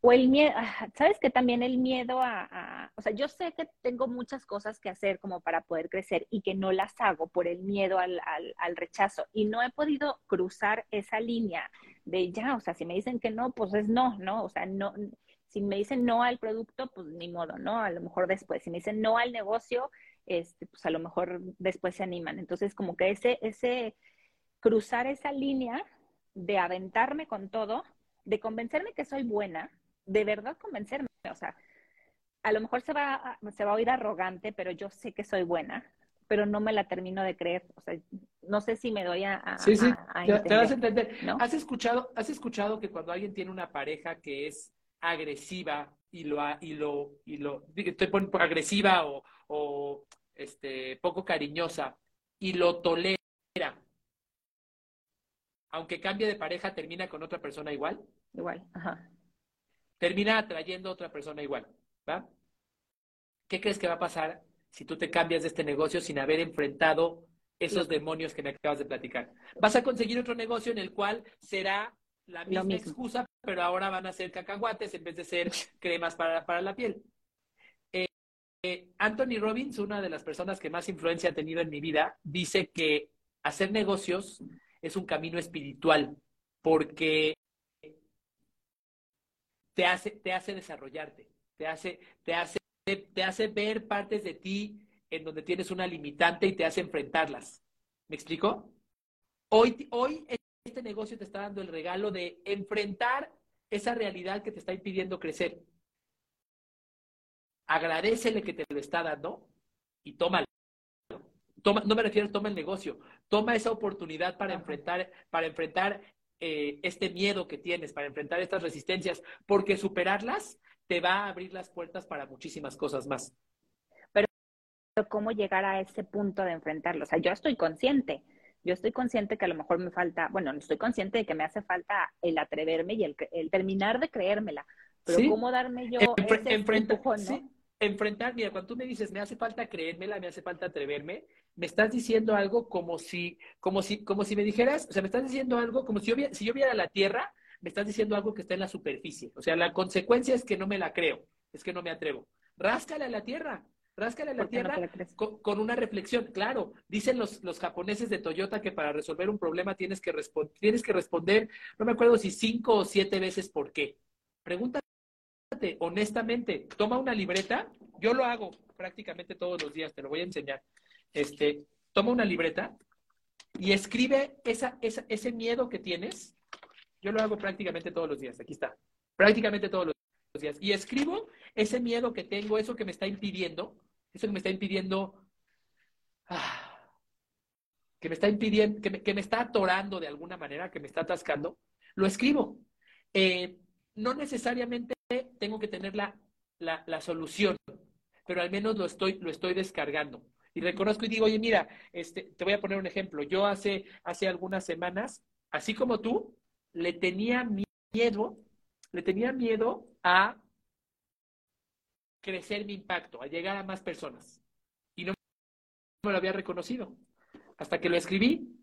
O el miedo, sabes que también el miedo a, o sea, yo sé que tengo muchas cosas que hacer como para poder crecer y que no las hago por el miedo al, al, al rechazo y no he podido cruzar esa línea de ya, o sea, si me dicen que no, pues es no, ¿no? O sea, no, si me dicen no al producto, pues ni modo, ¿no? A lo mejor después. Si me dicen no al negocio, este, pues a lo mejor después se animan. Entonces, como que ese, ese cruzar esa línea de aventarme con todo, de convencerme que soy buena, de verdad convencerme, o sea, a lo mejor se va, a, se va a oír arrogante, pero yo sé que soy buena, pero no me la termino de creer, o sea, no sé si me doy a...
sí, sí, te, vas a entender. ¿Has, escuchado, ¿Has escuchado que cuando alguien tiene una pareja que es agresiva y lo, y lo, y lo, estoy poniendo agresiva o, o este, poco cariñosa y lo tolera, aunque cambie de pareja, termina con otra persona igual.
Igual, ajá.
Termina atrayendo a otra persona igual, ¿va? ¿Qué crees que va a pasar si tú te cambias de este negocio sin haber enfrentado esos demonios que me acabas de platicar? Vas a conseguir otro negocio en el cual será la misma excusa, pero ahora van a ser cacahuates en vez de ser cremas para, para la piel. Eh, Anthony Robbins, una de las personas que más influencia ha tenido en mi vida, dice que hacer negocios es un camino espiritual porque te hace, te hace desarrollarte, te hace, te, hace, te hace ver partes de ti en donde tienes una limitante y te hace enfrentarlas. ¿Me explico? Hoy, hoy este negocio te está dando el regalo de enfrentar esa realidad que te está impidiendo crecer agradecele que te lo está dando y tómalo. Toma, no me refiero a toma el negocio, toma esa oportunidad para enfrentar, para enfrentar eh, este miedo que tienes, para enfrentar estas resistencias, porque superarlas te va a abrir las puertas para muchísimas cosas más.
Pero ¿cómo llegar a ese punto de enfrentarlo? O sea, yo estoy consciente, yo estoy consciente que a lo mejor me falta, bueno, estoy consciente de que me hace falta el atreverme y el, terminar de creérmela, pero ¿cómo darme yo ese empujón, ¿no?
enfrentar, mira, cuando tú me dices, me hace falta creérmela, me hace falta atreverme, me estás diciendo algo como si, como si, como si me dijeras, o sea, me estás diciendo algo como si yo, si yo viera la Tierra, me estás diciendo algo que está en la superficie. O sea, la consecuencia es que no me la creo, es que no me atrevo. Ráscale a la Tierra, ráscale a la Tierra con, una reflexión. Claro, dicen los, los japoneses de Toyota que para resolver un problema tienes que, tienes que responder, no me acuerdo si cinco o siete veces por qué. Pregunta honestamente, toma una libreta, yo lo hago prácticamente todos los días, te lo voy a enseñar. Este, toma una libreta y escribe esa, ese miedo que tienes. Yo lo hago prácticamente todos los días, aquí está, prácticamente todos los días. Y escribo ese miedo que tengo, eso que me está impidiendo, eso que me está impidiendo, ah, que me está impidiendo, que me, que me, está atorando de alguna manera, que me está atascando, lo escribo. Eh, no necesariamente tengo que tener la, la, solución, pero al menos lo estoy, lo estoy descargando. Y reconozco y digo, oye, mira, este, te voy a poner un ejemplo. Yo hace, hace algunas semanas, así como tú, le tenía miedo, le tenía miedo a crecer mi impacto, a llegar a más personas. Y no me lo había reconocido. Hasta que lo escribí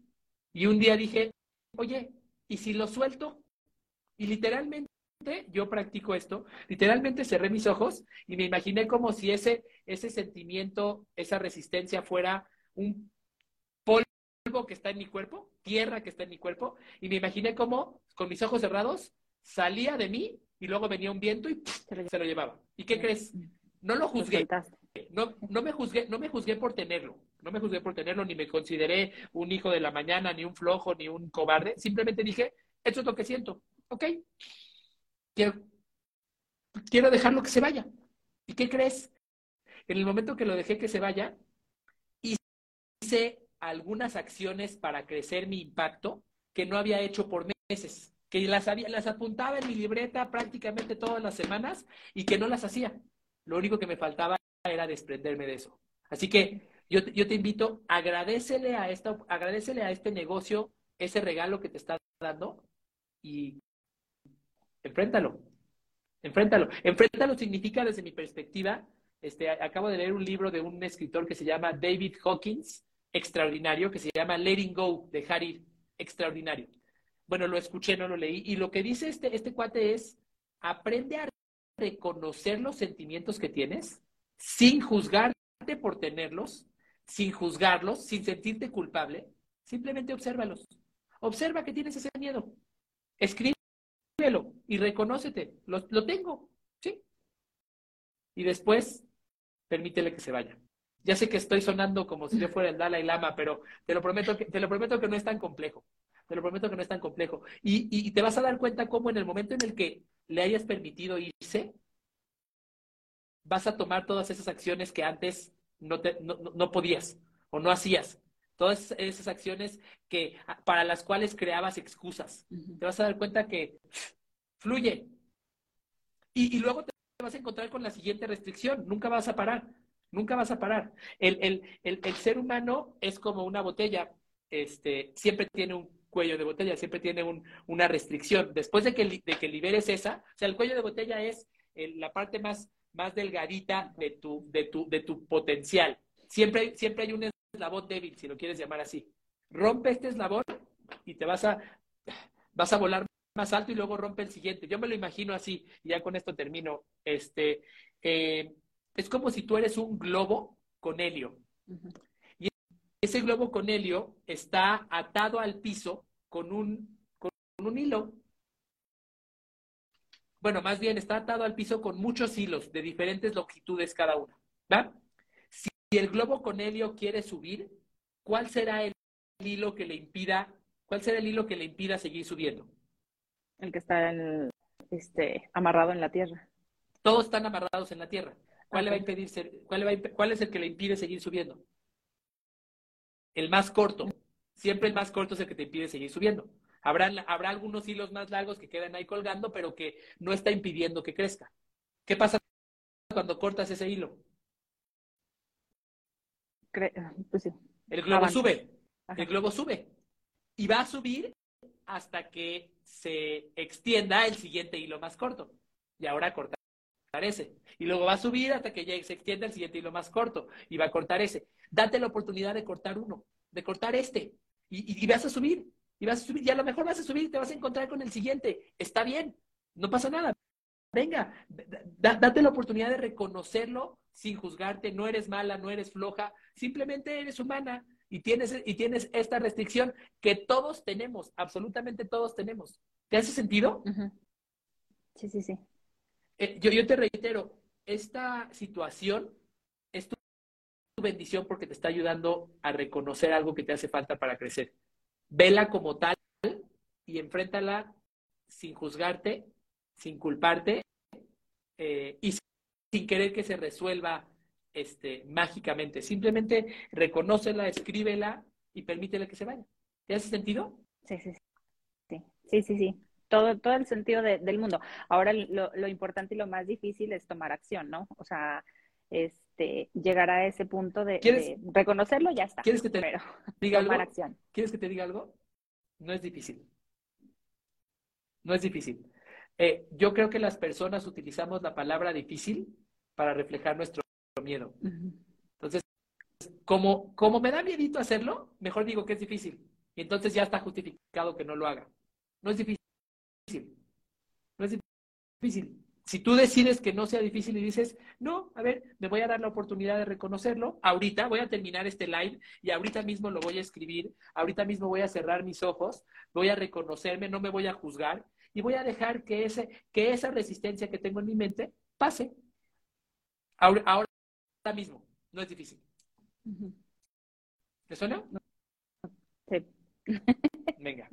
y un día dije, oye, ¿y si lo suelto? Y literalmente yo practico esto, literalmente cerré mis ojos y me imaginé como si ese, ese sentimiento, esa resistencia fuera un polvo que está en mi cuerpo, tierra que está en mi cuerpo, y me imaginé como con mis ojos cerrados salía de mí y luego venía un viento y se lo llevaba. ¿Y qué crees? No lo juzgué. No, no me juzgué, no me juzgué por tenerlo. No me juzgué por tenerlo, ni me consideré un hijo de la mañana, ni un flojo, ni un cobarde. Simplemente dije, esto es lo que siento. Ok. Quiero, dejarlo que se vaya. ¿Y qué crees? En el momento que lo dejé que se vaya, hice algunas acciones para crecer mi impacto que no había hecho por meses, que las, había, las apuntaba en mi libreta prácticamente todas las semanas y que no las hacía. Lo único que me faltaba era desprenderme de eso. Así que yo, yo te invito, agradecele a, esta, agradecele a este negocio ese regalo que te está dando y enfréntalo. Enfréntalo. Enfréntalo significa, desde mi perspectiva, este, acabo de leer un libro de un escritor que se llama David Hawkins, extraordinario, que se llama Letting Go, dejar ir, extraordinario. Bueno, lo escuché, no lo leí. Y lo que dice este, este cuate es, aprende a reconocer los sentimientos que tienes sin juzgarte por tenerlos, sin juzgarlos, sin sentirte culpable. Simplemente obsérvalos. Observa que tienes ese miedo. Y reconócete. Lo, lo tengo, ¿sí? Y después, permítele que se vaya. Ya sé que estoy sonando como si yo fuera el Dalai Lama, pero te lo prometo que, te lo prometo que no es tan complejo. Te lo prometo que no es tan complejo. Y, y, te vas a dar cuenta cómo en el momento en el que le hayas permitido irse, vas a tomar todas esas acciones que antes no, te, no, no podías o no hacías. Todas esas acciones que, para las cuales creabas excusas. Te vas a dar cuenta que fluye. Y, y luego te vas a encontrar con la siguiente restricción. Nunca vas a parar. Nunca vas a parar. El, el, el, el, ser humano es como una botella, este, siempre tiene un cuello de botella, siempre tiene un, una restricción. Después de que, de que liberes esa, o sea, el cuello de botella es la parte más, más delgadita de tu, de tu, de tu potencial. Siempre, siempre hay un eslabón débil, si lo quieres llamar así. Rompe este eslabón y te vas a, vas a volar más alto y luego rompe el siguiente. Yo me lo imagino así, y ya con esto termino. Este, eh, es como si tú eres un globo con helio. Y ese globo con helio está atado al piso con un, con un hilo. Bueno, más bien está atado al piso con muchos hilos de diferentes longitudes cada uno. ¿Va? Si el globo con helio quiere subir, ¿cuál será el hilo que le impida, cuál será el hilo que le impida seguir subiendo?
El que está en, este, amarrado en la tierra.
Todos están amarrados en la tierra. ¿Cuál, le va a impedir ser, cuál, va ¿Cuál es el que le impide seguir subiendo? El más corto. Siempre el más corto es el que te impide seguir subiendo. Habrá, habrá algunos hilos más largos que quedan ahí colgando, pero que no está impidiendo que crezca. ¿Qué pasa cuando cortas ese hilo?
Pues sí.
El globo sube. El globo sube. Y va a subir hasta que se extienda el siguiente hilo más corto. Y ahora corta ese. Y luego va a subir hasta que ya se extienda el siguiente hilo más corto y va a cortar ese. Date la oportunidad de cortar uno, de cortar este. Y, y, vas a subir, y vas a subir, y a lo mejor vas a subir y te vas a encontrar con el siguiente. Está bien, no pasa nada. Venga, date la oportunidad de reconocerlo sin juzgarte. No eres mala, no eres floja, simplemente eres humana y tienes, y tienes esta restricción que todos tenemos, absolutamente todos tenemos. ¿Te hace sentido?
Sí, sí, sí.
Eh, yo, yo te reitero, esta situación es tu, bendición porque te está ayudando a reconocer algo que te hace falta para crecer. Vela como tal y enfréntala sin juzgarte, sin culparte eh, y sin querer que se resuelva este, mágicamente. Simplemente reconócela, escríbela y permítele que se vaya. ¿Te hace sentido?
Sí, sí, sí. Sí, sí, sí todo, todo el sentido del mundo. Ahora lo, lo, importante y lo más difícil es tomar acción, ¿no? O sea, este, llegar a ese punto de, de reconocerlo, ya está.
¿Quieres que te diga tomar algo? acción. ¿Quieres que te diga algo? No es difícil. No es difícil. Eh, yo creo que las personas utilizamos la palabra difícil para reflejar nuestro miedo. Entonces, como, como me da miedito hacerlo, mejor digo que es difícil. Y entonces ya está justificado que no lo haga. No es difícil. No es difícil. Si tú decides que no sea difícil y dices, no, a ver, me voy a dar la oportunidad de reconocerlo, ahorita voy a terminar este live y ahorita mismo lo voy a escribir, ahorita mismo voy a cerrar mis ojos, voy a reconocerme, no me voy a juzgar y voy a dejar que, ese, que esa resistencia que tengo en mi mente pase. Ahora, ahora mismo, no es difícil. ¿Te suena?
Sí.
Venga.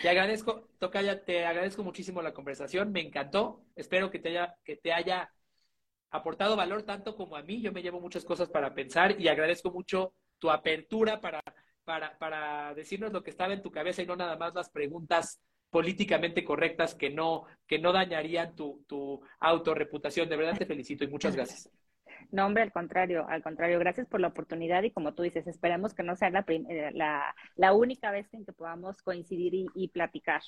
Te agradezco, Tocaya, te agradezco muchísimo la conversación, me encantó. Espero que te haya, que te haya aportado valor tanto como a mí. Yo me llevo muchas cosas para pensar y agradezco mucho tu apertura para, para, para decirnos lo que estaba en tu cabeza y no nada más las preguntas políticamente correctas que no, que no dañarían tu, tu autorreputación. De verdad te felicito y muchas gracias.
No, hombre, al contrario, al contrario, gracias por la oportunidad y como tú dices, esperemos que no sea la, eh, la, la única vez en que podamos coincidir y, y platicar.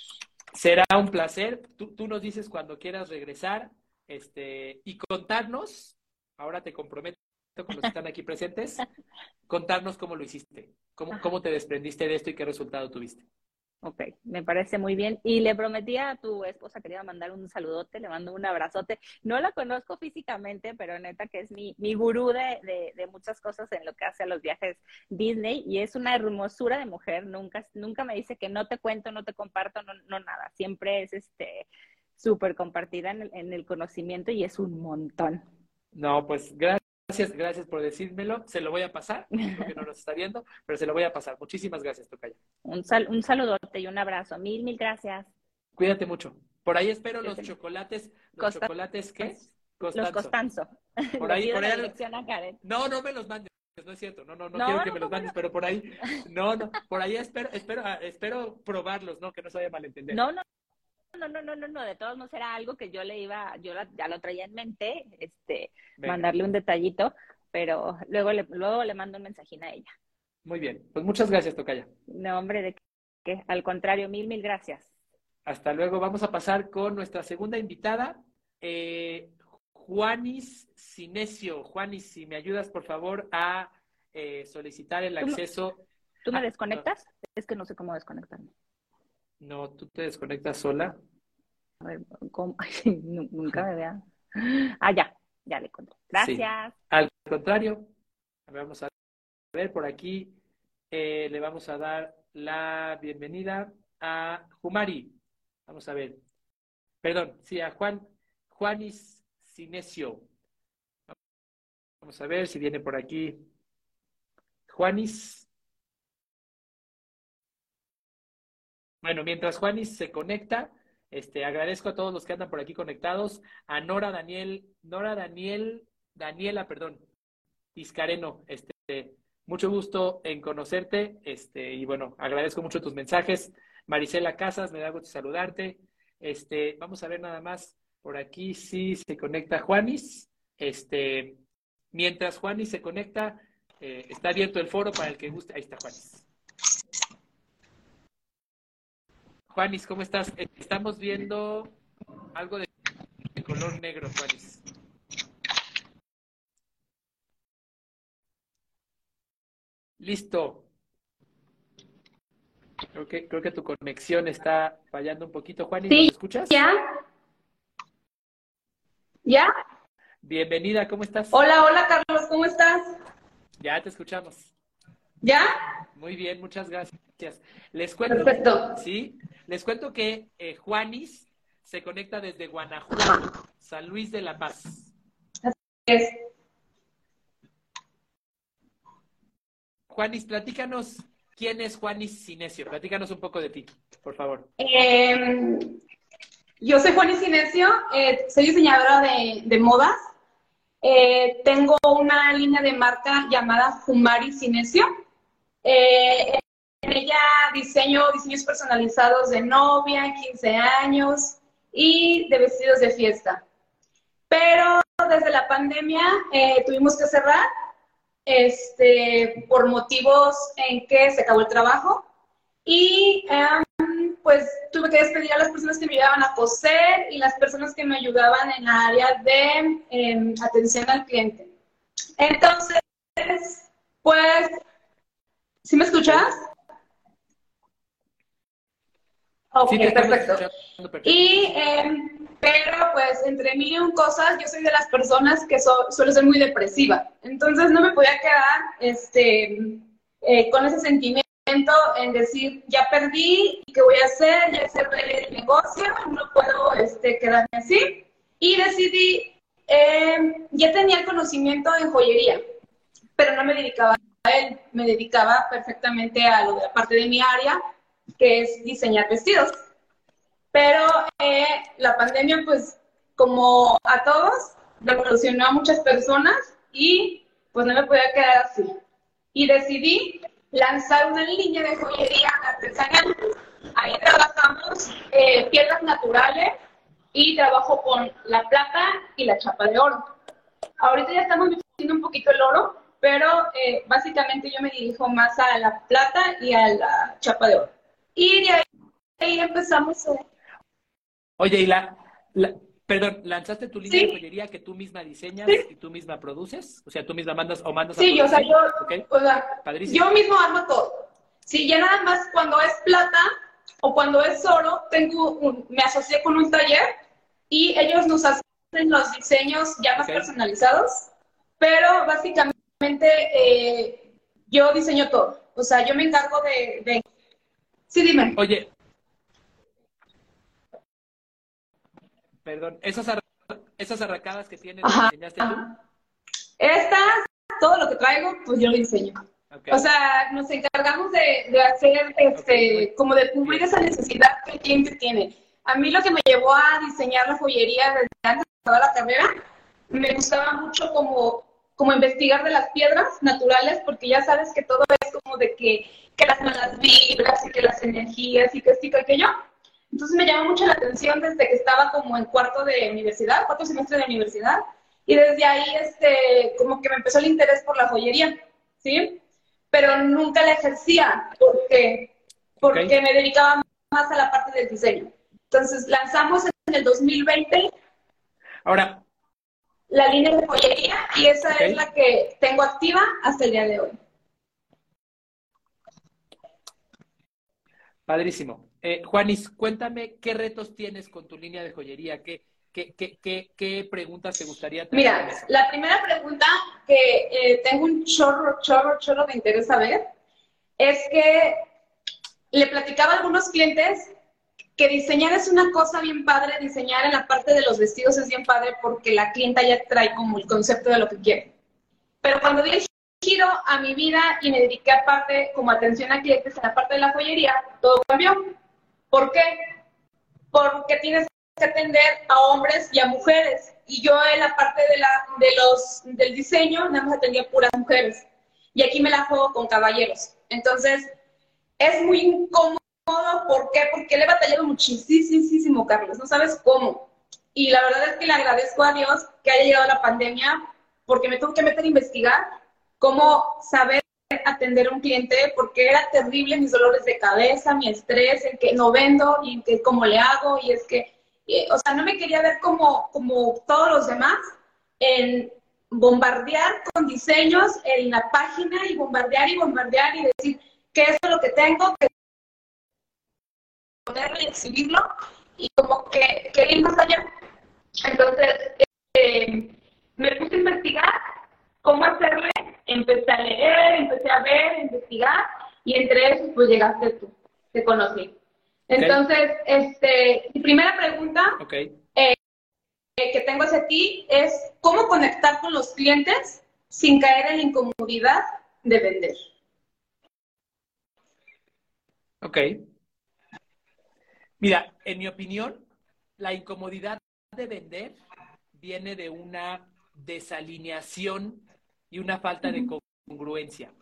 Será un placer. Tú, tú, nos dices cuando quieras regresar este, y contarnos, ahora te comprometo con los que están aquí presentes, contarnos cómo lo hiciste, cómo, cómo te desprendiste de esto y qué resultado tuviste.
Ok, me parece muy bien. Y le prometí a tu esposa que le iba a mandar un saludote, le mando un abrazote. No la conozco físicamente, pero neta que es mi, mi gurú de, de, de, muchas cosas en lo que hace a los viajes Disney y es una hermosura de mujer. Nunca, nunca me dice que no te cuento, no te comparto, no, no nada. Siempre es este súper compartida en el, en el conocimiento y es un montón.
No, pues gracias. Gracias, gracias por decírmelo. Se lo voy a pasar, porque no nos está viendo, pero se lo voy a pasar. Muchísimas gracias, Tocaya.
Un, sal, un saludote y un abrazo. Mil, mil gracias.
Cuídate mucho. Por ahí espero los chocolates. ¿Los Costa chocolates qué?
Costanzo. Los Costanzo.
Por ahí, por ahí.
Karen.
No, no me los mandes. No es cierto, no, no, no, no quiero que me los mandes, pero por ahí, no, no, por ahí espero, espero, espero probarlos, ¿no? Que no se vaya a malentender.
No, no, no, no, no, no, no, de todos modos era algo que yo le iba, yo la, ya lo traía en mente, este, Venga. mandarle un detallito, pero luego le, luego le mando un mensajín a ella.
Muy bien, pues muchas gracias, Tocaya.
No, hombre, de que al contrario, mil, mil gracias.
Hasta luego, vamos a pasar con nuestra segunda invitada, eh, Juanis Sinesio. Juanis, si me ayudas, por favor, a eh, solicitar el acceso.
¿Tú me desconectas? Es que no sé cómo desconectarme.
No, tú te desconectas sola.
A ver, ¿cómo? nunca me vean. Ah, ya, ya le encontré. Gracias.
Sí. Al contrario, vamos a ver por aquí. Eh, le vamos a dar la bienvenida a Jumari. Vamos a ver. Perdón, sí, a Juan, Juanis Sinesio. Vamos a ver si viene por aquí. Juanis. Bueno, mientras Juanis se conecta, este, agradezco a todos los que andan por aquí conectados, a Nora Daniel, Nora Daniel, Daniela, perdón, Iscareno, este, mucho gusto en conocerte, este, y bueno, agradezco mucho tus mensajes. Marisela Casas, me da gusto saludarte. Este, vamos a ver nada más por aquí si se conecta Juanis. Este, mientras Juanis se conecta, eh, está abierto el foro para el que guste. Ahí está Juanis. Juanis, ¿cómo estás? Estamos viendo algo de, de color negro, Juanis. Listo. Creo que, creo que tu conexión está fallando un poquito, Juanis.
Sí,
¿Me escuchas?
¿Ya? ¿Ya?
Bienvenida, ¿cómo estás?
Hola, hola, Carlos, ¿cómo estás?
Ya te escuchamos.
¿Ya?
Muy bien, muchas gracias. Les cuento,
Perfecto.
sí, les cuento que eh, Juanis se conecta desde Guanajuato, San Luis de la Paz.
Así es.
Juanis, platícanos quién es Juanis Sinesio. Platícanos un poco de ti, por favor.
Eh, yo soy Juanis Sinesio, eh, soy diseñadora de, de modas. Eh, tengo una línea de marca llamada Jumari Sinesio. Eh, en ella diseño diseños personalizados de novia, 15 años y de vestidos de fiesta. Pero desde la pandemia eh, tuvimos que cerrar este, por motivos en que se acabó el trabajo y um, pues tuve que despedir a las personas que me ayudaban a coser y las personas que me ayudaban en la área de eh, atención al cliente. Entonces, pues, ¿sí me escuchas? Ok,
Sí,
perfecto.
perfecto.
Y, eh, pero pues entre mil y cosas, yo soy de las personas que so- suelo ser muy depresiva. Entonces no me podía quedar este, eh, con ese sentimiento en decir, ya perdí, ¿qué voy a hacer? Ya cerré el negocio, no puedo este, quedarme así. Y decidí, eh, ya tenía el conocimiento en joyería, pero no me dedicaba él. Me dedicaba perfectamente a lo de la parte de mi área, que es diseñar vestidos. Pero eh, la pandemia, pues, como a todos, revolucionó a muchas personas y pues no me podía quedar así. Y decidí lanzar una línea de joyería artesanal. Ahí trabajamos eh, piedras naturales y trabajo con la plata y la chapa de oro. Ahorita ya estamos metiendo un poquito el oro, pero eh, básicamente yo me dirijo más a la plata y a la chapa de oro. Y de ahí, empezamos.
Oye, y la, perdón, ¿lanzaste tu línea de joyería que tú misma diseñas y tú misma produces? O sea, tú misma mandas o mandas
Sí, o sea, yo, o sea, yo mismo armo todo. Sí, ya nada más cuando es plata o cuando es oro, tengo un, me asocié con un taller y ellos nos hacen los diseños ya más personalizados, pero básicamente eh, yo diseño todo. O sea, yo me encargo de, Sí, dime.
Oye. Perdón, esas, esas arracadas que tienes, ¿las diseñaste tú?
Estas, todo lo que traigo, pues yo lo diseño. O sea, nos encargamos de, hacer, este, como de cubrir esa necesidad que el cliente tiene. A mí lo que me llevó a diseñar la joyería desde antes de toda la carrera, me gustaba mucho como, como investigar de las piedras naturales, porque ya sabes que todo es como de que, que las malas vibras y que las energías y que esto y que aquello. Entonces me llamó mucho la atención desde que estaba como en cuarto de universidad, cuarto semestre de universidad, y desde ahí este, como que me empezó el interés por la joyería, ¿sí? Pero nunca la ejercía porque, porque me dedicaba más a la parte del diseño. Entonces lanzamos en el 2020.
Ahora.
La línea de joyería y esa es la que tengo activa hasta el día de hoy.
Padrísimo. Eh, Juanis, cuéntame qué retos tienes con tu línea de joyería, qué, qué, qué, qué, preguntas te gustaría
tener. Mira, la primera pregunta que eh, tengo un chorro, chorro, chorro de interés saber es que le platicaba a algunos clientes que diseñar es una cosa bien padre, diseñar en la parte de los vestidos es bien padre porque la clienta ya trae como el concepto de lo que quiere. Pero cuando el giro a mi vida y me dediqué aparte como atención a clientes en la parte de la joyería, todo cambió. ¿Por qué? Porque tienes que atender a hombres y a mujeres. Y yo en la parte de, la, de los, del diseño nada más atendía puras mujeres. Y aquí me la juego con caballeros. Entonces, es muy incómodo ¿Por qué? Porque le he batallado muchísimo, Carlos. No sabes cómo. Y la verdad es que le agradezco a Dios que haya llegado la pandemia porque me tuve que meter a investigar cómo saber atender a un cliente porque era terrible mis dolores de cabeza, mi estrés, en que no vendo y que cómo le hago y es que, eh, o sea, no me quería ver como, como todos los demás en bombardear con diseños en la página y bombardear y bombardear y decir que esto es lo que tengo, que ponerlo y exhibirlo y como que quería ir más allá. Entonces, eh, me puse a investigar cómo hacerle, empecé a leer, empecé a ver, a investigar y entre esos pues llegaste tú, te conocí. Entonces, este, mi primera pregunta eh, que tengo hacia ti es cómo conectar con los clientes sin caer en la incomodidad de vender.
Ok. Mira, en mi opinión, la incomodidad de vender viene de una desalineación y una falta de congruencia.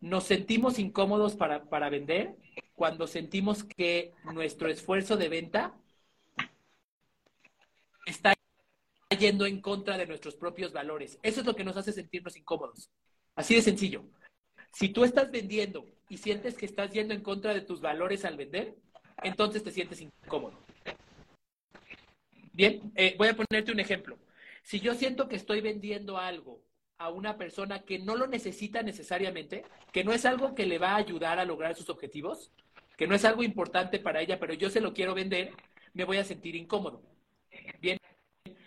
Nos sentimos incómodos para, para vender cuando sentimos que nuestro esfuerzo de venta está yendo en contra de nuestros propios valores. Eso es lo que nos hace sentirnos incómodos. Así de sencillo. Si tú estás vendiendo y sientes que estás yendo en contra de tus valores al vender, entonces te sientes incómodo. Bien, eh, voy a ponerte un ejemplo. Si yo siento que estoy vendiendo algo a una persona que no lo necesita necesariamente, que no es algo que le va a ayudar a lograr sus objetivos, que no es algo importante para ella, pero yo se lo quiero vender, me voy a sentir incómodo. Bien,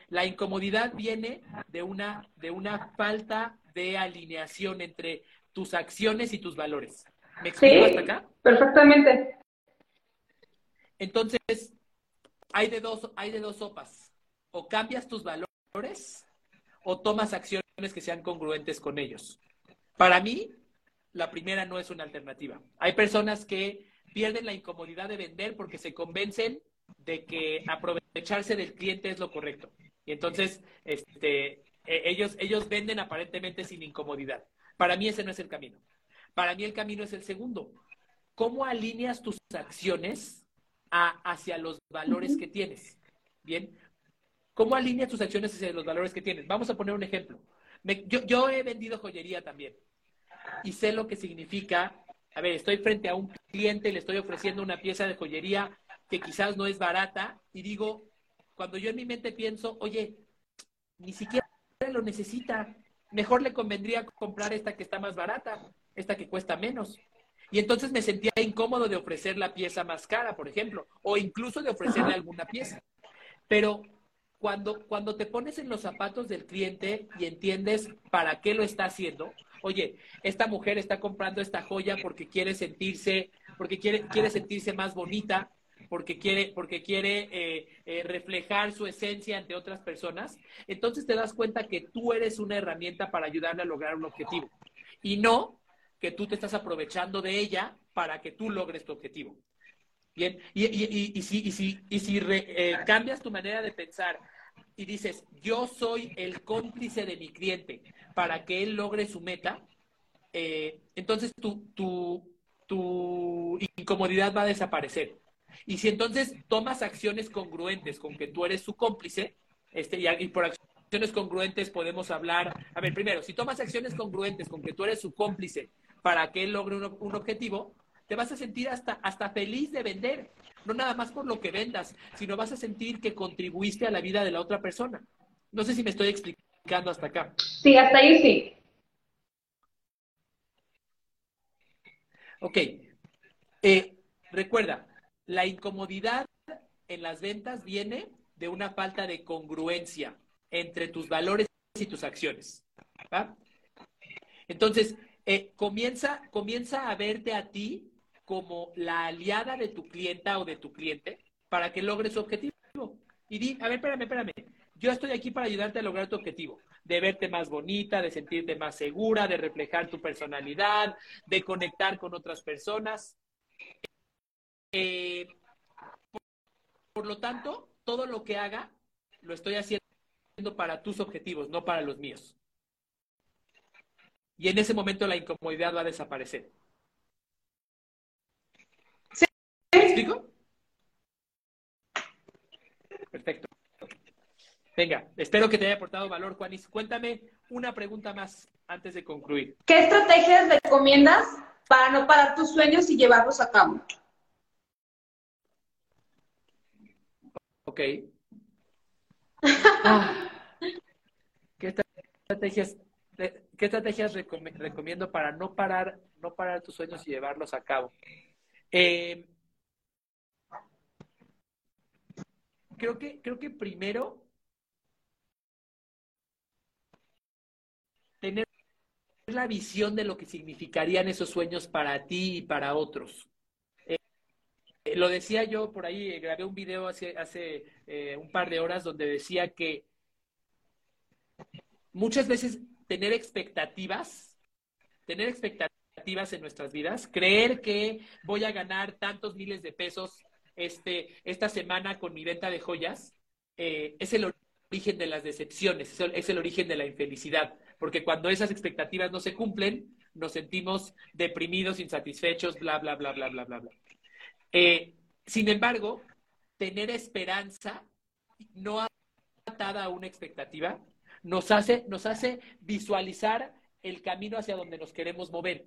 la incomodidad viene de una, de una falta de alineación entre tus acciones y tus valores.
¿Me explico hasta acá? Perfectamente.
Entonces, hay de dos, hay de dos sopas. O cambias tus valores o tomas acciones que sean congruentes con ellos. Para mí, la primera no es una alternativa. Hay personas que pierden la incomodidad de vender porque se convencen de que aprovecharse del cliente es lo correcto. Y entonces, este, e, ellos, ellos venden aparentemente sin incomodidad. Para mí ese no es el camino. Para mí el camino es el segundo. ¿Cómo alineas tus acciones hacia los valores que tienes? Bien. ¿Cómo alineas tus acciones hacia los valores que tienes? Vamos a poner un ejemplo. yo, yo he vendido joyería también y sé lo que significa. A ver, estoy frente a un cliente y le estoy ofreciendo una pieza de joyería que quizás no es barata y digo, cuando yo en mi mente pienso, oye, ni siquiera lo necesita, mejor le convendría comprar esta que está más barata, esta que cuesta menos. Y entonces me sentía incómodo de ofrecer la pieza más cara, por ejemplo, o incluso de ofrecerle alguna pieza. Pero cuando, cuando te pones en los zapatos del cliente y entiendes para qué lo está haciendo, oye, esta mujer está comprando esta joya porque quiere sentirse, porque quiere, quiere sentirse más bonita, porque quiere, porque quiere eh, eh, reflejar su esencia ante otras personas, entonces te das cuenta que tú eres una herramienta para ayudarle a lograr un objetivo. Y no que tú te estás aprovechando de ella para que tú logres tu objetivo. Bien, y, y, y, si, y si, y si eh, cambias tu manera de pensar y dices, yo soy el cómplice de mi cliente para que él logre su meta, entonces tu, tu, tu incomodidad va a desaparecer. Y si entonces tomas acciones congruentes con que tú eres su cómplice, este, y, por acciones congruentes podemos hablar, a ver, primero, si tomas acciones congruentes con que tú eres su cómplice para que él logre un, objetivo, te vas a sentir hasta, hasta feliz de vender, no nada más por lo que vendas, sino vas a sentir que contribuiste a la vida de la otra persona. No sé si me estoy explicando hasta acá.
Sí, hasta ahí sí.
Ok. Eh, recuerda, la incomodidad en las ventas viene de una falta de congruencia entre tus valores y tus acciones. Entonces, eh, comienza, comienza a verte a ti como la aliada de tu clienta o de tu cliente para que logre su objetivo. Y di, a ver, espérame, espérame. Yo estoy aquí para ayudarte a lograr tu objetivo, de verte más bonita, de sentirte más segura, de reflejar tu personalidad, de conectar con otras personas. Eh, por, lo tanto, todo lo que haga, lo estoy haciendo para tus objetivos, no para los míos. Y en ese momento la incomodidad va a desaparecer.
¿Sí?
¿Me explico? Perfecto. Venga, espero que te haya aportado valor, Juanis. Cuéntame una pregunta más antes de concluir.
¿Qué estrategias recomiendas para no parar tus sueños y llevarlos a cabo?
Ok. Ah. ¿Qué estrategias, qué estrategias recomiendo para no parar, no parar tus sueños y llevarlos a cabo? Eh, creo que, creo que primero tener la visión de lo que significarían esos sueños para ti y para otros. Eh, lo decía yo por ahí, eh, grabé un video hace, hace eh, un par de horas donde decía que muchas veces tener expectativas, tener expectativas en nuestras vidas, creer que voy a ganar tantos miles de pesos este, esta semana con mi venta de joyas, es el origen de las decepciones, es el origen de la infelicidad, porque cuando esas expectativas no se cumplen, nos sentimos deprimidos, insatisfechos, bla, bla, bla, bla, bla, bla, bla. Eh, sin embargo, tener esperanza no atada a una expectativa nos hace, nos hace visualizar el camino hacia donde nos queremos mover.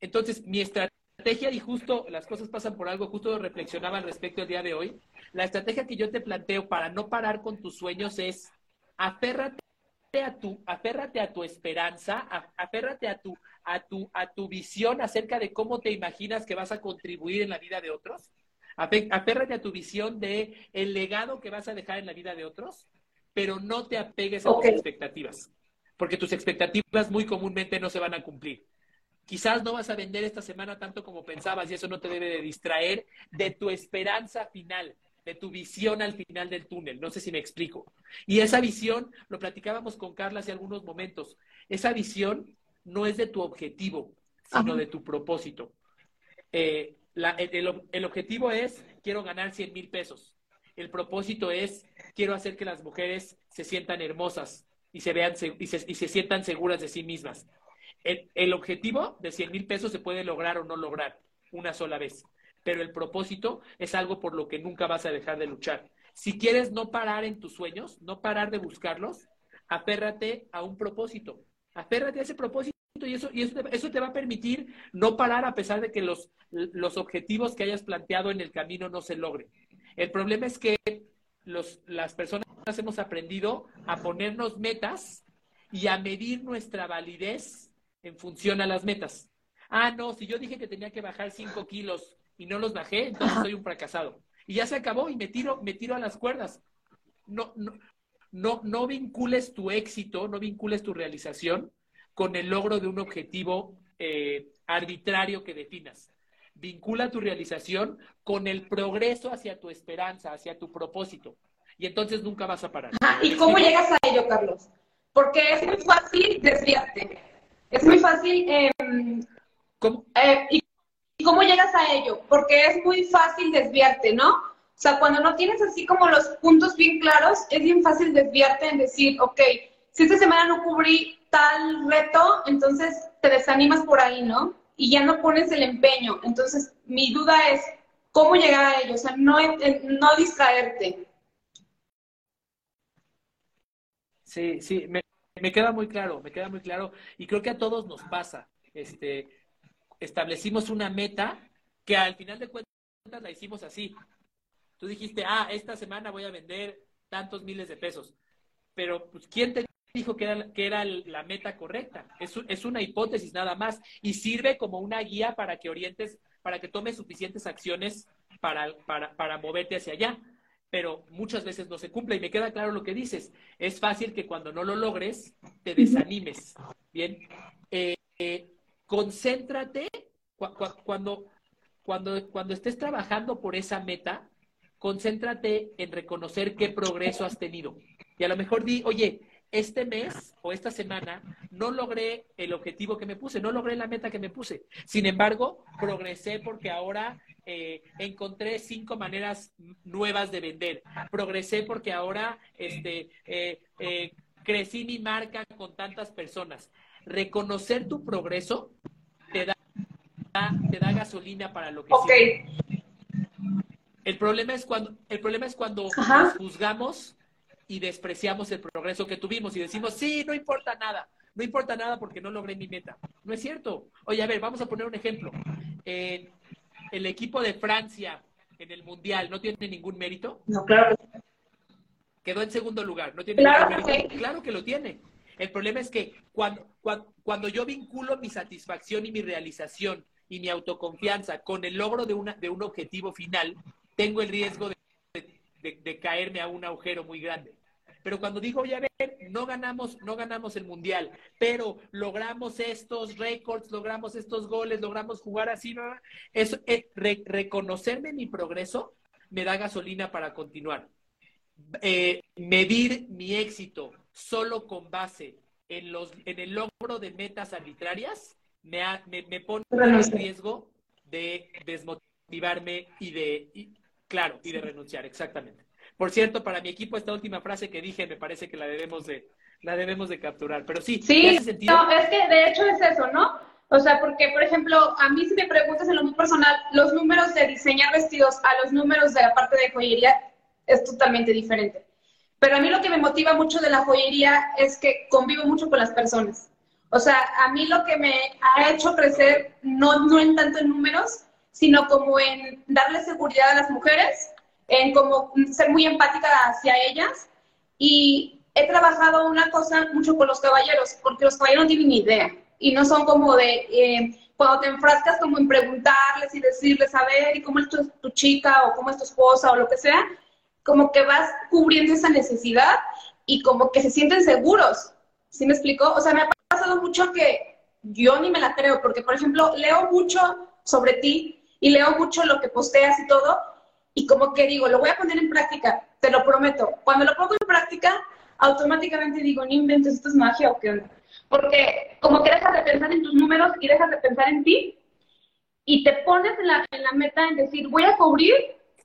Entonces, mi estrategia, y justo las cosas pasan por algo, justo reflexionaba al respecto el día de hoy, la estrategia que yo te planteo para no parar con tus sueños es aférrate a tu, aférrate a tu esperanza, aférrate a tu, a tu, a tu visión acerca de cómo te imaginas que vas a contribuir en la vida de otros. Aférrate a tu visión de el legado que vas a dejar en la vida de otros, pero no te apegues a tus expectativas, porque tus expectativas muy comúnmente no se van a cumplir. Quizás no vas a vender esta semana tanto como pensabas y eso no te debe de distraer de tu esperanza final, de tu visión al final del túnel. No sé si me explico. Y esa visión, lo platicábamos con Carla hace algunos momentos, esa visión no es de tu objetivo, sino de tu propósito. Eh, el, objetivo es, quiero ganar 100 mil pesos. El propósito es, quiero hacer que las mujeres se sientan hermosas y se, vean, y se, sientan seguras de sí mismas. El, objetivo de 100 mil pesos se puede lograr o no lograr una sola vez, pero el propósito es algo por lo que nunca vas a dejar de luchar. Si quieres no parar en tus sueños, no parar de buscarlos, apérrate a un propósito. Apérrate a ese propósito y eso, y eso, te, va a permitir no parar a pesar de que los, los objetivos que hayas planteado en el camino no se logren. El problema es que los, las personas hemos aprendido a ponernos metas y a medir nuestra validez en función a las metas. Ah, no, si yo dije que tenía que bajar 5 kilos y no los bajé, entonces soy un fracasado. Y ya se acabó y me tiro, me tiro a las cuerdas. No, no, no, no vincules tu éxito, no vincules tu realización con el logro de un objetivo eh, arbitrario que definas. Vincula tu realización con el progreso hacia tu esperanza, hacia tu propósito. Y entonces nunca vas a parar.
¿Y cómo llegas a ello, Carlos? Porque es muy fácil desviarte. Es muy fácil. Em, ¿Cómo? Eh, ¿Y cómo llegas a ello? Porque es muy fácil desviarte, ¿no? O sea, cuando no tienes así como los puntos bien claros, es bien fácil desviarte en decir, ok, si esta semana no cubrí tal reto, entonces te desanimas por ahí, ¿no? Y ya no pones el empeño. Entonces, mi duda es, ¿cómo llegar a ello? O sea, no, no distraerte.
Sí, sí, me, me queda muy claro, me queda muy claro. Y creo que a todos nos pasa. Este, establecimos una meta que al final de cuentas la hicimos así. Tú dijiste, ah, esta semana voy a vender tantos miles de pesos. Pero, pues, ¿quién te dijo que era, que era la meta correcta? Es, es una hipótesis nada más y sirve como una guía para que orientes, para que tomes suficientes acciones para, para, para moverte hacia allá. Pero muchas veces no se cumple y me queda claro lo que dices. Es fácil que cuando no lo logres te desanimes. Bien. Eh, eh, concéntrate cuando, cuando, cuando estés trabajando por esa meta, concéntrate en reconocer qué progreso has tenido. Y a lo mejor di, oye, este mes o esta semana no logré el objetivo que me puse, no logré la meta que me puse. Sin embargo, progresé porque ahora eh, encontré cinco maneras nuevas de vender. Progresé porque ahora este, eh, eh, crecí mi marca con tantas personas. Reconocer tu progreso te da, te da gasolina para lo que
okay.
El problema es cuando, el problema es cuando nos juzgamos y despreciamos el progreso que tuvimos y decimos, sí, no importa nada, no importa nada porque no logré mi meta. No es cierto. Oye, a ver, vamos a poner un ejemplo. el equipo de Francia en el Mundial no tiene ningún mérito.
No, claro.
Quedó en segundo lugar. No tiene ningún mérito. Claro que lo tiene. El problema es que cuando, cuando, yo vinculo mi satisfacción y mi realización y mi autoconfianza con el logro de, una, de un objetivo final, tengo el riesgo de, caerme a un agujero muy grande. Pero cuando digo, oye, a ver, no ganamos, no ganamos el mundial, pero logramos estos récords, logramos estos goles, logramos jugar así, ¿no? Eso, eh, reconocerme mi progreso me da gasolina para continuar. Eh, medir mi éxito solo con base en, los, en el logro de metas arbitrarias, me, me, pone en riesgo de desmotivarme y de, claro, y de renunciar, exactamente. Por cierto, para mi equipo, esta última frase que dije me parece que la debemos de, la debemos de capturar. Pero sí,
sí no, es que de hecho es eso, ¿no? O sea, porque, por ejemplo, a mí si me preguntas en lo muy personal, los números de diseñar vestidos a los números de la parte de joyería es totalmente diferente. Pero a mí lo que me motiva mucho de la joyería es que convivo mucho con las personas. O sea, a mí lo que me ha hecho crecer, no, no en tanto en números, sino como en darle seguridad a las mujeres, en como ser muy empática hacia ellas. Y he trabajado una cosa mucho con los caballeros, porque los caballeros no tienen ni idea. Y no son como de, eh, cuando te enfrascas como en preguntarles y decirles, a ver, ¿y cómo es tu, tu chica o cómo es tu esposa o lo que sea? como que vas cubriendo esa necesidad y como que se sienten seguros. ¿Sí me explico? O sea, me ha pasado mucho que yo ni me la creo, porque por ejemplo, leo mucho sobre ti y leo mucho lo que posteas y todo, y como que digo, lo voy a poner en práctica, te lo prometo. Cuando lo pongo en práctica, automáticamente digo, no inventes, esto es magia o qué onda. porque como que dejas de pensar en tus números y dejas de pensar en ti y te pones en la, en la meta en decir, voy a cubrir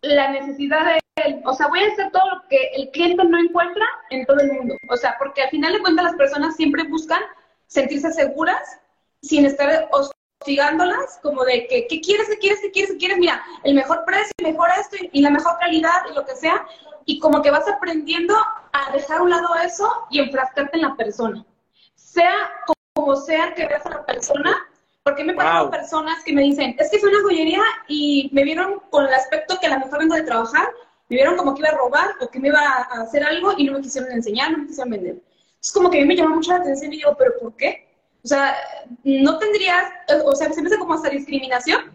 la necesidad de él, o sea, voy a hacer todo lo que el cliente no encuentra en todo el mundo, o sea, porque al final de cuentas las personas siempre buscan sentirse seguras sin estar hostigándolas, como de que, ¿qué quieres, qué quieres, qué quieres, qué quieres? Mira, el mejor precio, mejor esto y, la mejor calidad y lo que sea, y como que vas aprendiendo a dejar a un lado eso y enfrascarte en la persona. Sea como sea que veas a la persona, porque me pasan personas que me dicen, es que fue una joyería y me vieron con el aspecto que a lo mejor vengo de trabajar, me vieron como que iba a robar o que me iba a hacer algo y no me quisieron enseñar, no me quisieron vender. Es como que a mí me llama mucho la atención y digo, ¿pero por qué? O sea, no tendrías, o sea, se me hace como hasta discriminación.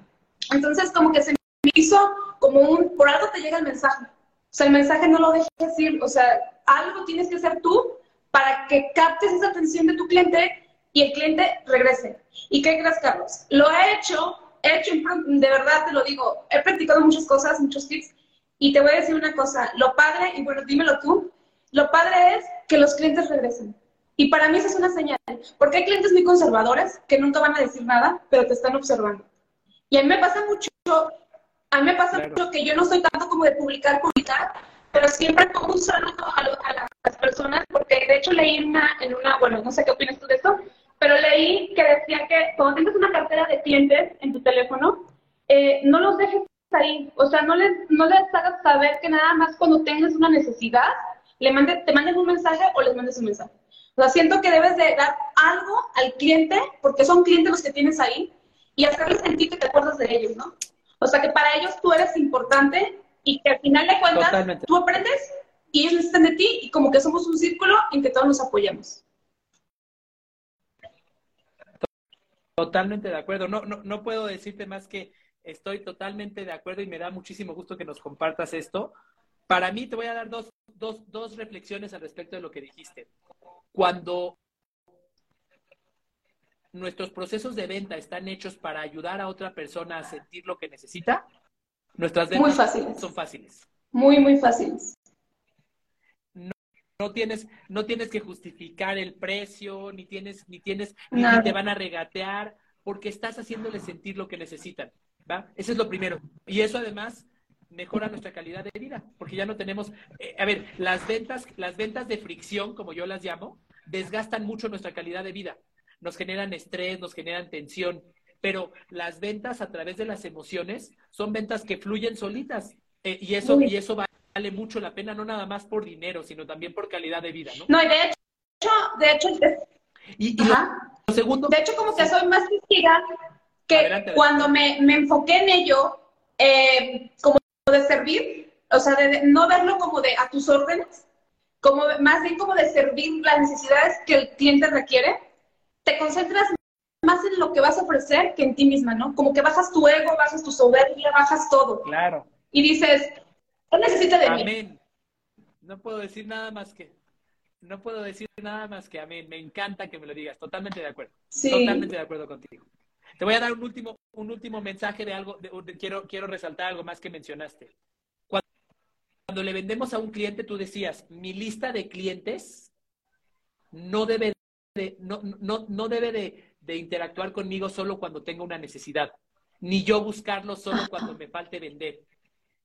Entonces, como que se me hizo como un, por algo te llega el mensaje. O sea, el mensaje no lo dejes decir, o sea, algo tienes que hacer tú para que captes esa atención de tu cliente y el cliente regrese. ¿Y qué crees, Carlos? Lo he hecho, he hecho, de verdad te lo digo, he practicado muchas cosas, muchos tips, y te voy a decir una cosa, lo padre, y bueno, dímelo tú, lo padre es que los clientes regresen. Y para mí esa es una señal, porque hay clientes muy conservadores que nunca van a decir nada, pero te están observando. Y a mí me pasa mucho, a mí me pasa mucho que yo no soy tanto como de publicar, publicar, pero siempre pongo un saludo a, las personas, porque de hecho leí una, en una, bueno, no sé qué opinas tú de esto, pero leí que decía que cuando tienes una cartera de clientes en tu teléfono, eh, no los dejes ahí, o sea, no les, no les hagas saber que nada más cuando tengas una necesidad, le mande, te manden un mensaje o les mandes un mensaje. O sea, siento que debes de dar algo al cliente, porque son clientes los que tienes ahí, y hacerles sentir que te acuerdas de ellos, ¿no? O sea, que para ellos tú eres importante y que al final de cuentas tú aprendes y ellos necesitan de ti y como que somos un círculo en que todos nos apoyamos.
Totalmente de acuerdo. No, no, no puedo decirte más que estoy totalmente de acuerdo y me da muchísimo gusto que nos compartas esto. Para mí te voy a dar dos, dos, dos reflexiones al respecto de lo que dijiste. Cuando nuestros procesos de venta están hechos para ayudar a otra persona a sentir lo que necesita, nuestras ventas son fáciles.
Muy, muy fáciles.
No tienes, no tienes que justificar el precio, ni tienes, ni tienes, ni, te van a regatear, porque estás haciéndoles sentir lo que necesitan. ¿va? Eso es lo primero. Y eso además mejora nuestra calidad de vida, porque ya no tenemos, eh, a ver, las ventas, las ventas de fricción, como yo las llamo, desgastan mucho nuestra calidad de vida. Nos generan estrés, nos generan tensión, pero las ventas a través de las emociones son ventas que fluyen solitas. Eh, y eso, y eso va vale mucho la pena, no nada más por dinero, sino también por calidad de vida, ¿no?
No, y de hecho, de hecho,
y, lo, segundo.
De hecho, como que soy más testiga que cuando me, me, enfoqué en ello, eh, como de servir, o sea, de, no verlo como de a tus órdenes, como más bien como de servir las necesidades que el cliente requiere, te concentras más en lo que vas a ofrecer que en ti misma, ¿no? Como que bajas tu ego, bajas tu soberbia, bajas todo.
Claro.
Y dices, ¿Qué necesita de
amén. No puedo decir nada más que, no puedo decir nada más que amén. Me encanta que me lo digas. Totalmente de acuerdo. Sí. Totalmente de acuerdo contigo. Te voy a dar un último, un último mensaje de algo, quiero, quiero resaltar algo más que mencionaste. Cuando, le vendemos a un cliente, tú decías, mi lista de clientes no debe de, no, no, no debe de, de interactuar conmigo solo cuando tenga una necesidad, ni yo buscarlo solo cuando me falte vender.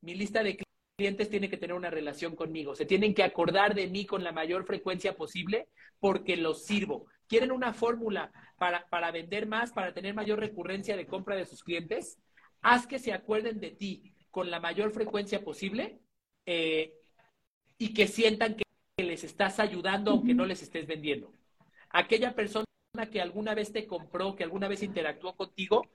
Mi lista de clientes tienen que tener una relación conmigo, se tienen que acordar de mí con la mayor frecuencia posible porque los sirvo. ¿Quieren una fórmula para, para vender más, para tener mayor recurrencia de compra de sus clientes? Haz que se acuerden de ti con la mayor frecuencia posible eh, y que sientan que les estás ayudando aunque no les estés vendiendo. Aquella persona que alguna vez te compró, que alguna vez interactuó contigo,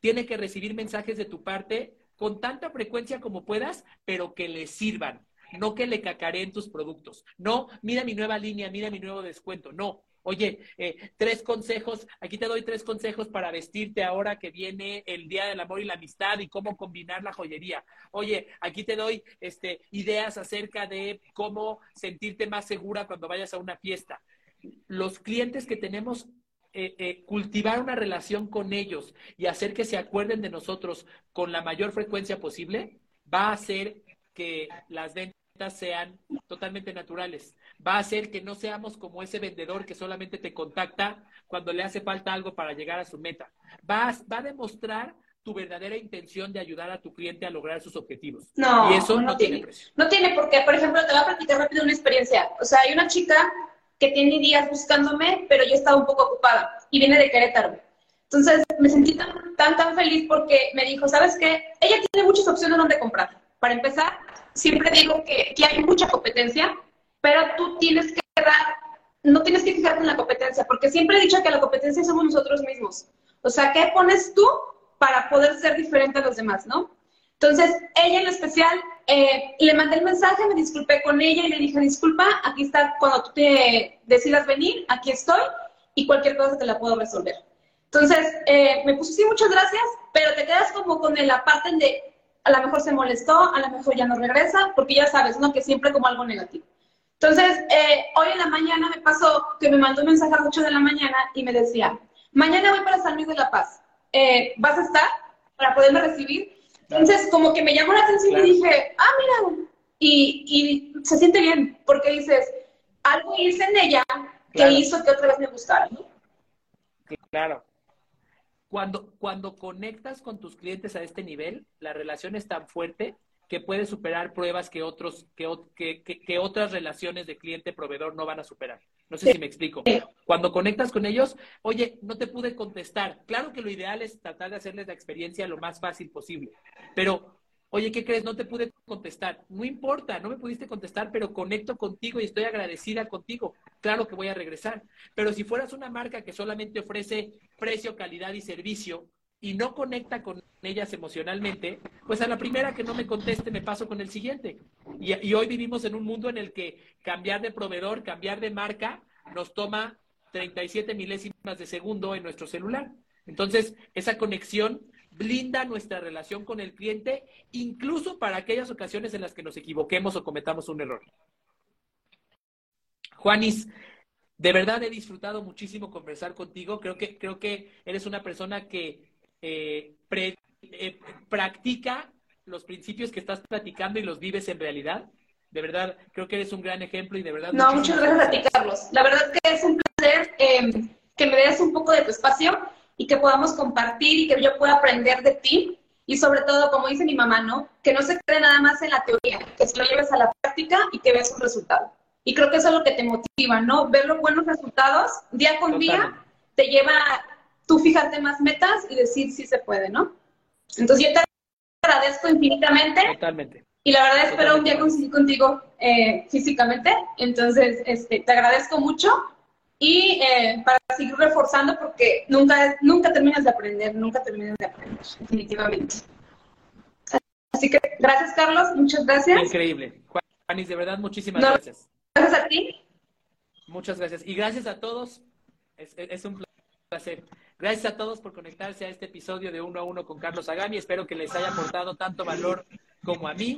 tiene que recibir mensajes de tu parte con tanta frecuencia como puedas, pero que le sirvan, no que le cacareen tus productos. No, mira mi nueva línea, mira mi nuevo descuento. No, Oye, eh, tres consejos, aquí te doy tres consejos para vestirte ahora que viene el Día del Amor y la Amistad y cómo combinar la joyería. Oye, aquí te doy este, ideas acerca de cómo sentirte más segura cuando vayas a una fiesta. Los clientes que tenemos eh, eh, cultivar una relación con ellos y hacer que se acuerden de nosotros con la mayor frecuencia posible, va a hacer que las ventas sean totalmente naturales. Va a hacer que no seamos como ese vendedor que solamente te contacta cuando le hace falta algo para llegar a su meta. Va a, va a demostrar tu verdadera intención de ayudar a tu cliente a lograr sus objetivos.
No,
y eso no,
no
tiene.
tiene.
precio.
No tiene porque, por ejemplo, te voy a platicar rápido una experiencia. O sea, hay una chica que tiene días buscándome, pero yo estaba un poco ocupada y viene de Querétaro. Entonces me sentí tan, tan, feliz porque me dijo, ¿sabes qué? Ella tiene muchas opciones donde comprar. Para empezar, siempre digo que, que hay mucha competencia, pero tú tienes que dar, no tienes que fijarte en la competencia, porque siempre he dicho que la competencia somos nosotros mismos. O sea, ¿qué pones tú para poder ser diferente a los demás, no? Entonces, ella en especial, eh, le mandé el mensaje, me disculpé con ella y le dije, disculpa, aquí está, cuando tú te decidas venir, aquí estoy y cualquier cosa te la puedo resolver. Entonces, eh, me puso, sí, muchas gracias, pero te quedas como con la parte de, a lo mejor se molestó, a lo mejor ya no regresa, porque ya sabes, ¿no? Que siempre como algo negativo. Entonces, eh, hoy en la mañana me pasó que me mandó un mensaje a las 8 de la mañana y me decía, mañana voy para San Luis de la Paz, eh, ¿vas a estar para poderme recibir? Entonces, como que me llamó la atención
Claro.
y dije, ah, mira, y, y se siente bien, porque dices, algo hice en ella que
Claro.
hizo que otra vez me gustara, ¿no?
Claro. Cuando, cuando conectas con tus clientes a este nivel, la relación es tan fuerte que puede superar pruebas que otros, que, que- que otras relaciones de cliente-proveedor no van a superar. No sé si me explico. Cuando conectas con ellos, oye, no te pude contestar. Claro que lo ideal es tratar de hacerles la experiencia lo más fácil posible. Pero, oye, ¿qué crees? No te pude contestar. No importa, no me pudiste contestar, pero conecto contigo y estoy agradecida contigo. Claro que voy a regresar. Pero si fueras una marca que solamente ofrece precio, calidad y servicio y no conecta con ellas emocionalmente, pues a la primera que no me conteste me paso con el siguiente. Y, hoy vivimos en un mundo en el que cambiar de proveedor, cambiar de marca, nos toma 37 milésimas de segundo en nuestro celular. Entonces, esa conexión blinda nuestra relación con el cliente, incluso para aquellas ocasiones en las que nos equivoquemos o cometamos un error. Juanis, de verdad he disfrutado muchísimo conversar contigo. Creo que, creo que eres una persona que eh, pre- eh, practica los principios que estás platicando y los vives en realidad. De verdad, creo que eres un gran ejemplo y de verdad.
No, muchas gracias a ti, Carlos. La verdad que es un placer eh, que me des un poco de tu espacio y que podamos compartir y que yo pueda aprender de ti. Y sobre todo, como dice mi mamá, ¿no? Que no se quede nada más en la teoría, que se lo lleves a la práctica y que veas un resultado. Y creo que eso es lo que te motiva, ¿no? Ver los buenos resultados día con día te lleva tú fijarte más metas y decir si se puede, ¿no? Entonces yo te agradezco infinitamente.
Totalmente.
Y la verdad espero un día coincidir contigo eh, físicamente. Entonces, este, te agradezco mucho y eh, para seguir reforzando porque nunca, nunca terminas de aprender, nunca terminas de aprender, definitivamente. Así que gracias, Carlos. Muchas gracias.
Increíble. Juanis, de verdad, muchísimas
No.
gracias.
Gracias a ti.
Muchas gracias. Y gracias a todos. Es, es un placer. Gracias a todos por conectarse a este episodio de Uno a Uno con Carlos Agami. Espero que les haya aportado tanto valor como a mí.